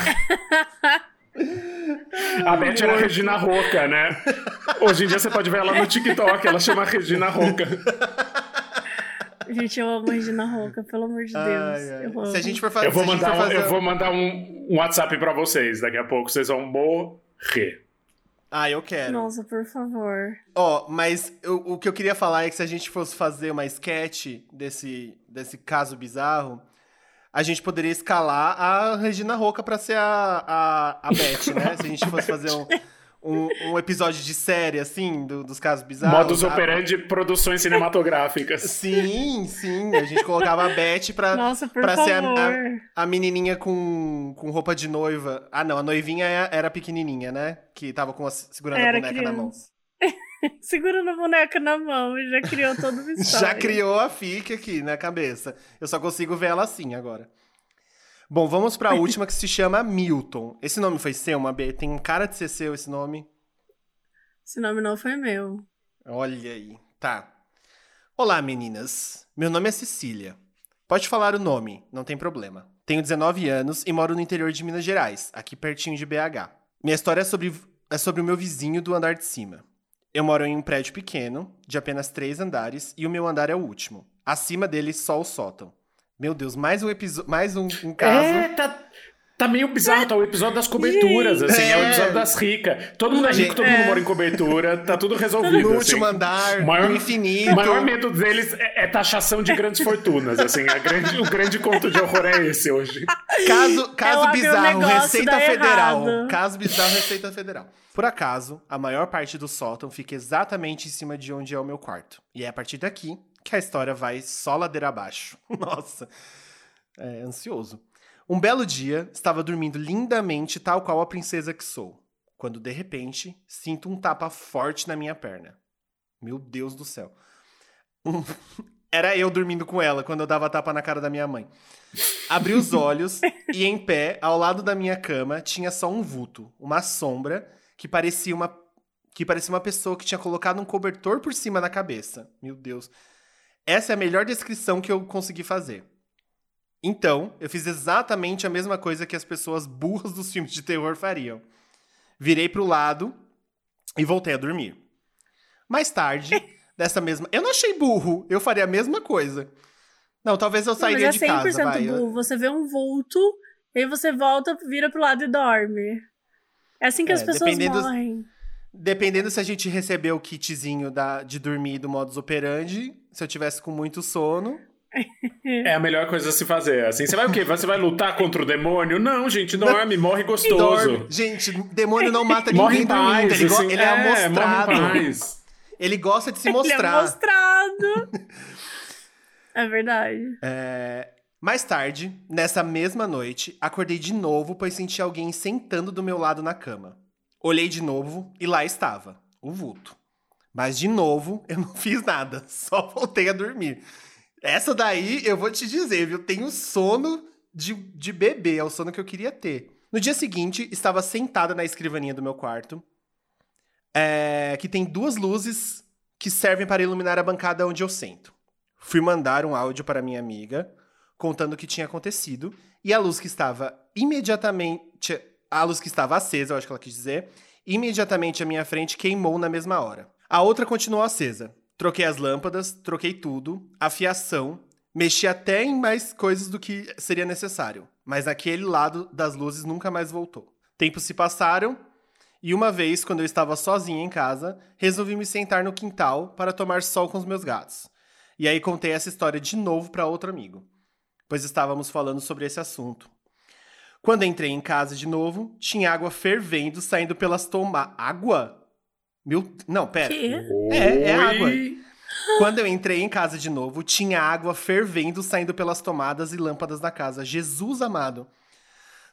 A Beth era a Regina Roca, né? Hoje em dia você pode ver ela no TikTok, ela chama Regina Roca. Gente, eu amo Regina Roca, pelo amor de Deus. Ai, ai. Eu amo. Se a gente for fazer. Eu vou mandar, um, fazer... eu vou mandar um, um WhatsApp pra vocês daqui a pouco, vocês vão morrer. Ah, eu quero. Nossa, por favor. Ó, mas eu- o que eu queria falar é que se a gente fosse fazer uma sketch desse, desse caso bizarro, a gente poderia escalar a Regina Roca pra ser a, a, a Beth, né? Se a gente fosse fazer um, um, um episódio de série, assim, do- dos casos bizarros. Modus sabe? operandi produções cinematográficas. Sim, sim. A gente colocava a Beth pra, Nossa, pra ser a- favor. a menininha com, com roupa de noiva. Ah, não, a noivinha é- era pequenininha, né? Que tava com a, segurando a Era boneca na mão. criança. Segurando a boneca na mão, já criou toda uma história. Já criou a fique aqui na cabeça. Eu só consigo ver ela assim agora. Bom, vamos pra última que se chama Milton. Esse nome foi seu, Mabê? Tem cara de ser seu esse nome? Esse nome não foi meu. Olha aí. Tá. Olá, meninas. Meu nome é Cecília. Pode falar o nome, não tem problema. Tenho 19 anos e moro no interior de Minas Gerais, aqui pertinho de BH. Minha história é sobre, é sobre o meu vizinho do andar de cima. Eu moro em um prédio pequeno, de apenas três andares, e o meu andar é o último. Acima dele, só o sótão. Meu Deus, mais um episódio, mais um, um caso. É, tá, tá meio bizarro, tá o episódio das coberturas, Gente. assim, é. o É. episódio das ricas. Todo mundo é rico, todo É. mundo mora em cobertura, tá tudo resolvido. no assim. último andar, O maior- no infinito. O maior medo deles é, é taxação de grandes fortunas, assim, a grande- o grande conto de horror é esse hoje. Caso, caso um bizarro, Receita Federal. errado. Caso bizarro, Receita Federal. Por acaso, a maior parte do sótão fica exatamente em cima de onde é o meu quarto. E é a partir daqui que a história vai só ladeira abaixo. Nossa, é ansioso. Um belo dia, estava dormindo lindamente, tal qual a princesa que sou, quando de repente sinto um tapa forte na minha perna. Meu Deus do céu. Um- Era eu dormindo com ela quando eu dava tapa na cara da minha mãe. Abri os olhos e em pé, ao lado da minha cama, tinha só um vulto, uma sombra que parecia uma que parecia uma pessoa que tinha colocado um cobertor por cima da cabeça. Meu Deus. Essa é a melhor descrição que eu consegui fazer. Então, eu fiz exatamente a mesma coisa que as pessoas burras dos filmes de terror fariam. Virei pro lado e voltei a dormir. Mais tarde, dessa mesma. Eu não achei burro, eu faria a mesma coisa. Não, talvez eu Não, mas sairia é de 100% casa, vai. burro. Você vê um vulto, e aí você volta, vira pro lado e dorme. É assim que É, as pessoas morrem. Dependendo se a gente recebeu o kitzinho da, de dormir do modus operandi, se eu tivesse com muito sono. É a melhor coisa a se fazer. Assim, você vai o quê? Você vai lutar contra o demônio? Não, gente, dorme, morre gostoso. Dorme. Gente, demônio não mata Morre ninguém em paz. dormindo. Ele, assim, ele é, amostrado. Morre em paz. Ele gosta de se Ele é mostrar. mostrado. é verdade. É, Mais tarde, nessa mesma noite, acordei de novo, pois senti alguém sentando do meu lado na cama. Olhei de novo e lá estava, o vulto. Mas de novo, eu não fiz nada, só voltei a dormir. Essa daí, eu vou te dizer, viu? Tenho sono de, de bebê, é o sono que eu queria ter. No dia seguinte, estava sentada na escrivaninha do meu quarto, é, que tem duas luzes que servem para iluminar a bancada onde eu sento. Fui mandar um áudio para minha amiga, contando o que tinha acontecido, e a luz que estava imediatamente. A luz que estava acesa, eu acho que ela quis dizer, imediatamente à minha frente queimou na mesma hora. A outra continuou acesa. Troquei as lâmpadas, troquei tudo, a fiação, mexi até em mais coisas do que seria necessário, mas aquele lado das luzes nunca mais voltou. Tempos se passaram, e uma vez, quando eu estava sozinha em casa, resolvi me sentar no quintal para tomar sol com os meus gatos. E aí contei essa história de novo para outro amigo, pois estávamos falando sobre esse assunto. Quando entrei em casa de novo, tinha água fervendo saindo pelas tomadas. Água? Meu. Não, pera. Quê? É, é água. Quando eu entrei em casa de novo, tinha água fervendo saindo pelas tomadas e lâmpadas da casa. Jesus amado.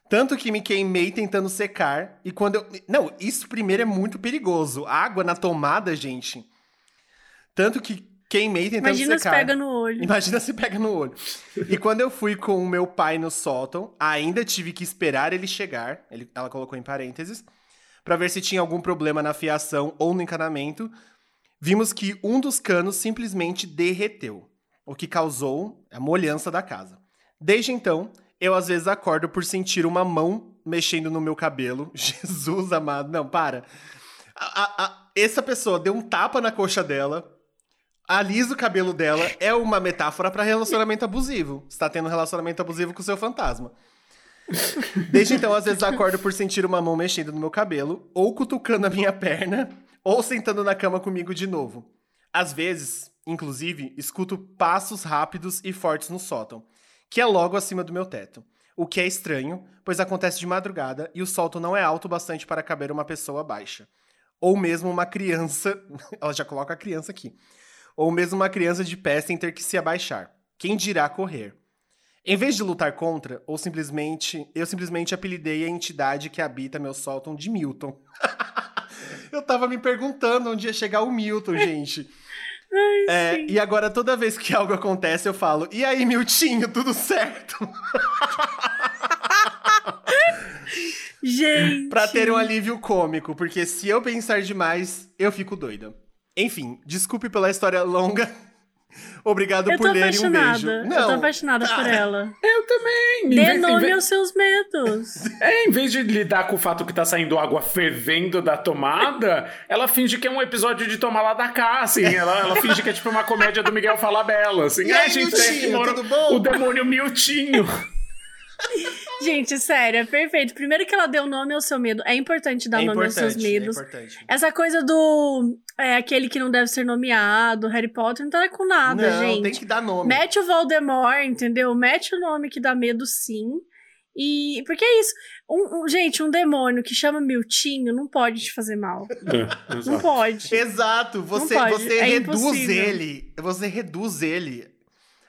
Tanto que me queimei tentando secar. E quando eu. Não, isso primeiro é muito perigoso. Água na tomada, gente. Tanto que queimei tentando Imagina se secar. pega no olho. Imagina se pega no olho. E quando eu fui com o meu pai no sótão, ainda tive que esperar ele chegar. Ele, ela colocou em parênteses. Pra ver se tinha algum problema na fiação ou no encanamento. Vimos que um dos canos simplesmente derreteu, o que causou a molhança da casa. Desde então, eu às vezes acordo por sentir uma mão mexendo no meu cabelo. Jesus amado, não, para. A- a- a- essa pessoa deu um tapa na coxa dela, alisa o cabelo dela, é uma metáfora para relacionamento abusivo. Você tá tendo um relacionamento abusivo com o seu fantasma. Desde então, às vezes acordo por sentir uma mão mexendo no meu cabelo, ou cutucando a minha perna, ou sentando na cama comigo de novo. Às vezes, inclusive, escuto passos rápidos e fortes no sótão, que é logo acima do meu teto. O que é estranho, pois acontece de madrugada e o sótão não é alto o bastante para caber uma pessoa baixa. ou mesmo uma criança. Ela já coloca a criança aqui. Ou mesmo uma criança de pé sem ter que se abaixar. Quem dirá correr? Em vez de lutar contra, ou simplesmente, eu simplesmente apelidei a entidade que habita meu sótão de Milton. eu tava me perguntando onde ia chegar o Milton, gente. Ai, É, e agora, toda vez que algo acontece, eu falo: E aí, Miltinho, tudo certo? Gente. pra ter um alívio cômico, porque se eu pensar demais, eu fico doida. Enfim, desculpe pela história longa. Obrigado Eu por lerem um apaixonada. beijo. eu tô apaixonada por ela. Eu também. Dê nome vez- aos seus medos. É, em vez de lidar com o fato que tá saindo água fervendo da tomada, ela finge que é um episódio de Tomar lá da cá, assim. Ela, ela finge que é tipo uma comédia do Miguel Falabella, assim. E "Ah, aí, gente, é Miltinho, mora bom?" O demônio Miltinho. Gente, sério, é perfeito. Primeiro que ela deu nome ao seu medo. É importante dar É nome aos seus é medos. importante. Essa coisa do. É aquele que não deve ser nomeado, Harry Potter, não tá com nada, Não, gente. tem que dar nome. Mete o Voldemort, entendeu? Mete o nome que dá medo, sim. E. Porque é isso. Um, um- gente, um demônio que chama Miltinho não pode te fazer mal. É, Não pode. Exato, você, pode, você é reduz impossível. ele. Você reduz ele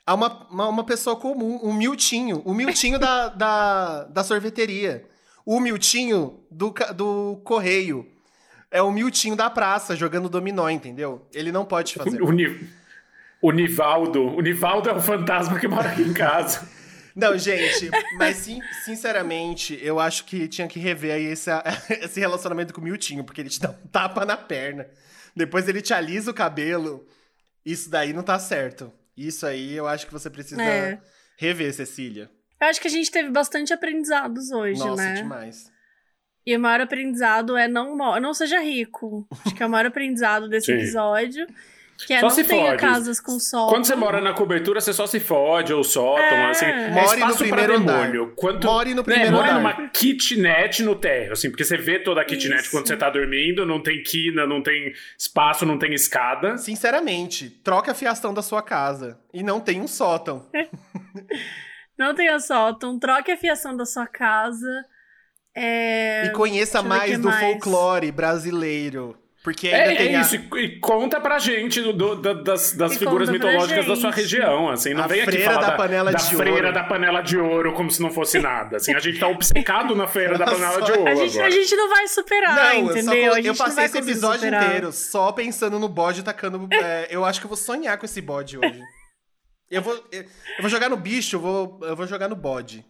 a uma, uma, uma pessoa comum, um Miltinho. O Miltinho da, da, da sorveteria. O Miltinho do, do correio. É o Miltinho da praça jogando dominó, entendeu? Ele não pode fazer. O, Ni- o Nivaldo. O Nivaldo é o fantasma que mora aqui em casa. Não, gente, mas sim, sinceramente, eu acho que tinha que rever aí esse, esse relacionamento com o Miltinho, porque ele te dá um tapa na perna. Depois ele te alisa o cabelo. Isso daí não tá certo. Isso aí eu acho que você precisa É. rever, Cecília. Eu acho que a gente teve bastante aprendizados hoje, Nossa, né? demais. E o maior aprendizado é não, não seja rico. Acho que é o maior aprendizado desse Sim. episódio. Que é Só não se tenha fode. casas com sol. Quando você mora na cobertura, você só se fode ou sótão, É. assim. É More no primeiro andar. demônio. Quanto, More no né, primeiro more andar. numa kitnet no térreo, assim, porque você vê toda a kitnet Isso. quando você tá dormindo, não tem quina, não tem espaço, não tem escada. Sinceramente, troca a fiação da sua casa. E não tem um sótão. Não tenha sótão, troque a fiação da sua casa. É... e conheça mais do mais. folclore brasileiro. Porque ainda É, tem é a- isso, e, e conta pra gente do- do- da- das, das figuras mitológicas da sua região, assim, não A vem aqui freira falar da panela da de freira ouro. da panela de ouro como se não fosse nada, assim, a gente tá obcecado na feira da panela só. de ouro A gente, agora. a gente não vai superar, Não, eu, só entendeu? gente eu não passei vai esse episódio superar. inteiro só pensando no bode tacando. é, eu acho que eu vou sonhar com esse bode hoje. Eu vou, eu, eu vou jogar no bicho, eu vou, eu vou jogar no bode.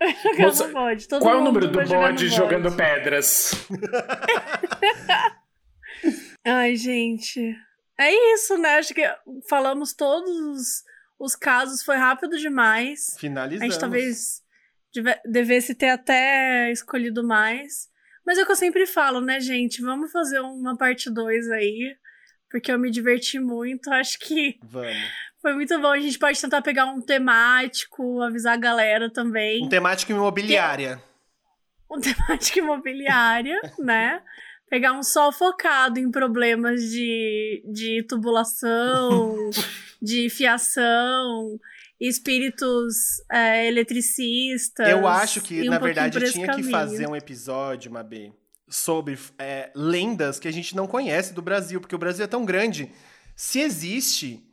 Moça, bode. Todo Qual é o número do bode bode. jogando pedras? Ai, gente. É isso, né? Acho que falamos todos os, os casos, foi rápido demais. A Finalizamos. gente talvez deve- devesse ter até escolhido mais. Mas é o que eu sempre falo, né, gente? Vamos fazer uma parte 2 aí. Porque eu me diverti muito. Acho que Vamos. Foi muito bom. A gente pode tentar pegar um temático, avisar a galera também. Um temático imobiliária. um temática imobiliária, né? Pegar um sol focado em problemas de, de tubulação, de fiação, espíritos é, eletricistas. Eu acho que, um na verdade, tinha que caminho. fazer um episódio, Mabê, sobre é, lendas que a gente não conhece do Brasil, porque o Brasil é tão grande. Se existe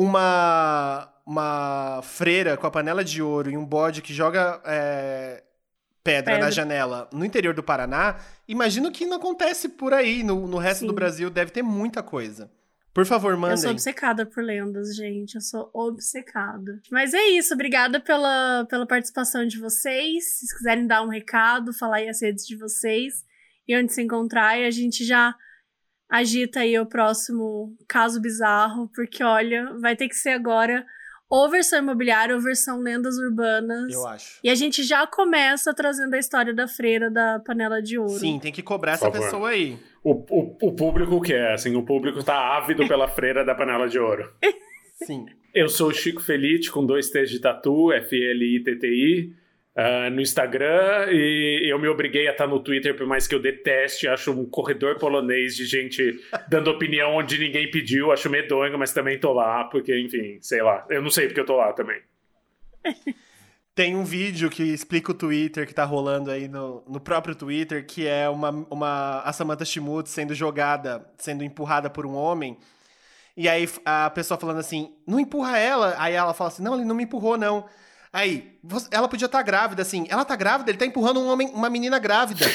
uma, uma freira com a panela de ouro e um bode que joga é, pedra, Pedra. na janela no interior do Paraná, imagino que não acontece por aí. No, no resto Sim. do Brasil deve ter muita coisa. Por favor, Eu sou mandem. obcecada por lendas, gente. Eu sou obcecada. Mas é isso. Obrigada pela, pela participação de vocês. Se quiserem dar um recado, falar aí as redes de vocês e onde se encontrar, e a gente já agita aí o próximo caso bizarro, porque olha, vai ter que ser agora ou versão imobiliária ou versão lendas urbanas. Eu acho. E a gente já começa trazendo a história da freira da panela de ouro. Sim, tem que cobrar essa pessoa aí. O, o, o público quer, assim, o público tá ávido pela freira da panela de ouro. Sim. Eu sou o Chico Felite, com dois T's de tatu, F-L-I-T-T-I, ah, no Instagram, e eu me obriguei a estar no Twitter, por mais que eu deteste, acho um corredor polonês de gente dando opinião onde ninguém pediu, acho medonho, mas também tô lá, porque, enfim, sei lá, eu não sei porque eu tô lá também. Tem um vídeo que explica o Twitter que tá rolando aí no, no próprio Twitter, que é uma, uma a Samantha Schmutz sendo jogada, sendo empurrada por um homem. E aí a pessoa falando assim, não empurra ela. Aí ela fala assim, não, ele não me empurrou, não. Aí, ela podia estar tá grávida, assim. Ela tá grávida, ele tá empurrando um homem, uma menina grávida.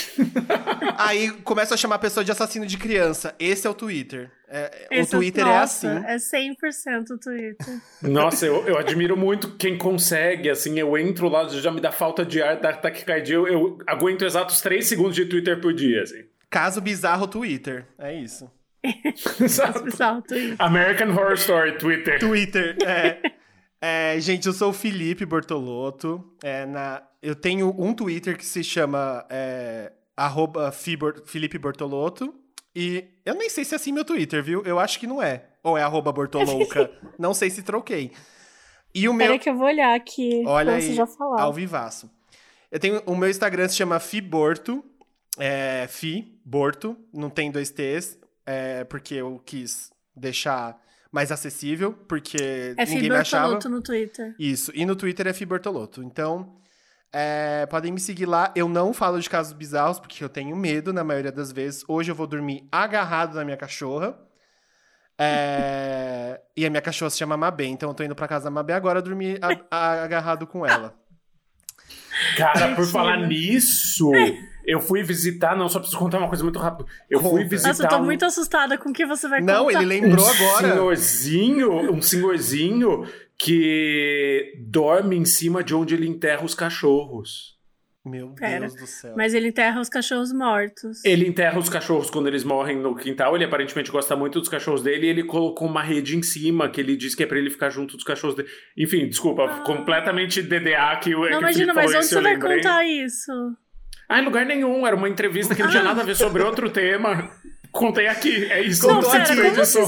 Aí começa a chamar a pessoa de assassino de criança. Esse é o Twitter. É, o Twitter é, nossa, é assim. É 100% o Twitter. Nossa, eu, eu admiro muito quem consegue, assim. Eu entro lá, já me dá falta de ar, dá taquicardia. Eu, eu aguento exatos 3 segundos de Twitter por dia, assim. Caso bizarro Twitter. É isso. Caso bizarro Twitter. American Horror Story Twitter. Twitter, é. É, gente, eu sou o Felipe Bortolotto. É, na, eu tenho um Twitter que se chama é, Felipe Bortolotto. E eu nem sei se é assim meu Twitter, viu? Eu acho que não é. Ou é arroba Bortolouca. não sei se troquei. E o meu. Peraí que eu vou olhar aqui. Olha aí, já falar. ao vivaço. Eu tenho. O meu Instagram se chama Fiborto. É, Fi, Borto. Não tem dois T's. É, porque eu quis deixar mais acessível, porque é ninguém me achava. no Twitter. Isso, e no Twitter é Fibertoloto. Então, é, podem me seguir lá. Eu não falo de casos bizarros, porque eu tenho medo na maioria das vezes. Hoje eu vou dormir agarrado na minha cachorra. É... e a minha cachorra se chama Mabê, então eu tô indo pra casa da Mabê agora dormir agarrado com ela. Cara, por falar nisso, eu fui visitar, não, só preciso contar uma coisa muito rápido. Eu Conta. fui visitar. Nossa, eu tô um... muito assustada com o que você vai contar. Não, ele lembrou um agora. Senhorzinho, um senhorzinho que dorme em cima de onde ele enterra os cachorros. Meu Pera, Deus do céu. Mas ele enterra os cachorros mortos. Ele enterra os cachorros quando eles morrem no quintal. Ele aparentemente gosta muito dos cachorros dele e ele colocou uma rede em cima que ele diz que é pra ele ficar junto dos cachorros dele. Enfim, desculpa, ah. completamente DDA que o Não, que imagina, mas onde você vai contar isso? Ah, em lugar nenhum. Era uma entrevista que não tinha ah. nada a ver sobre outro tema. Contei aqui, é isso. Contou aqui. Assim,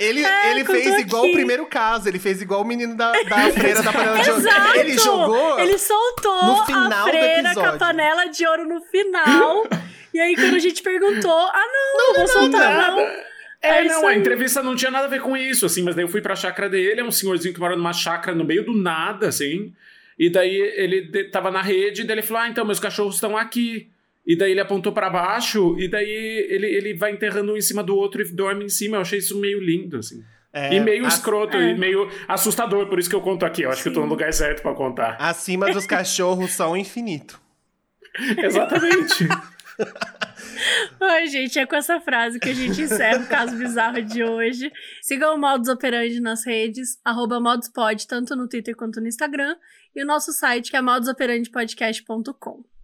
ele é, ele fez aqui. igual o primeiro caso, ele fez igual o menino da, da freira da panela de ouro. Ele jogou. Ele soltou no final a freira com a panela de ouro no final. e aí, quando a gente perguntou, ah, não, não, não vou soltar, não. É, é não, a entrevista não tinha nada a ver com isso, assim, mas daí eu fui pra chácara dele, é um senhorzinho que mora numa chácara no meio do nada, assim. E daí ele tava na rede, e daí ele falou: Ah, então, meus cachorros estão aqui. E daí ele apontou para baixo, e daí ele, ele vai enterrando um em cima do outro e dorme em cima. Eu achei isso meio lindo, assim. É, e meio escroto, é. e meio assustador, por isso que eu conto aqui. Eu acho Sim. que eu tô no lugar certo para contar. Acima dos cachorros são infinito. Exatamente. Oi, gente, é com essa frase que a gente encerra o caso bizarro de hoje. Sigam o Modus Operandi nas redes, arroba moduspod, tanto no Twitter quanto no Instagram, e o nosso site que é modusoperandipodcast.com.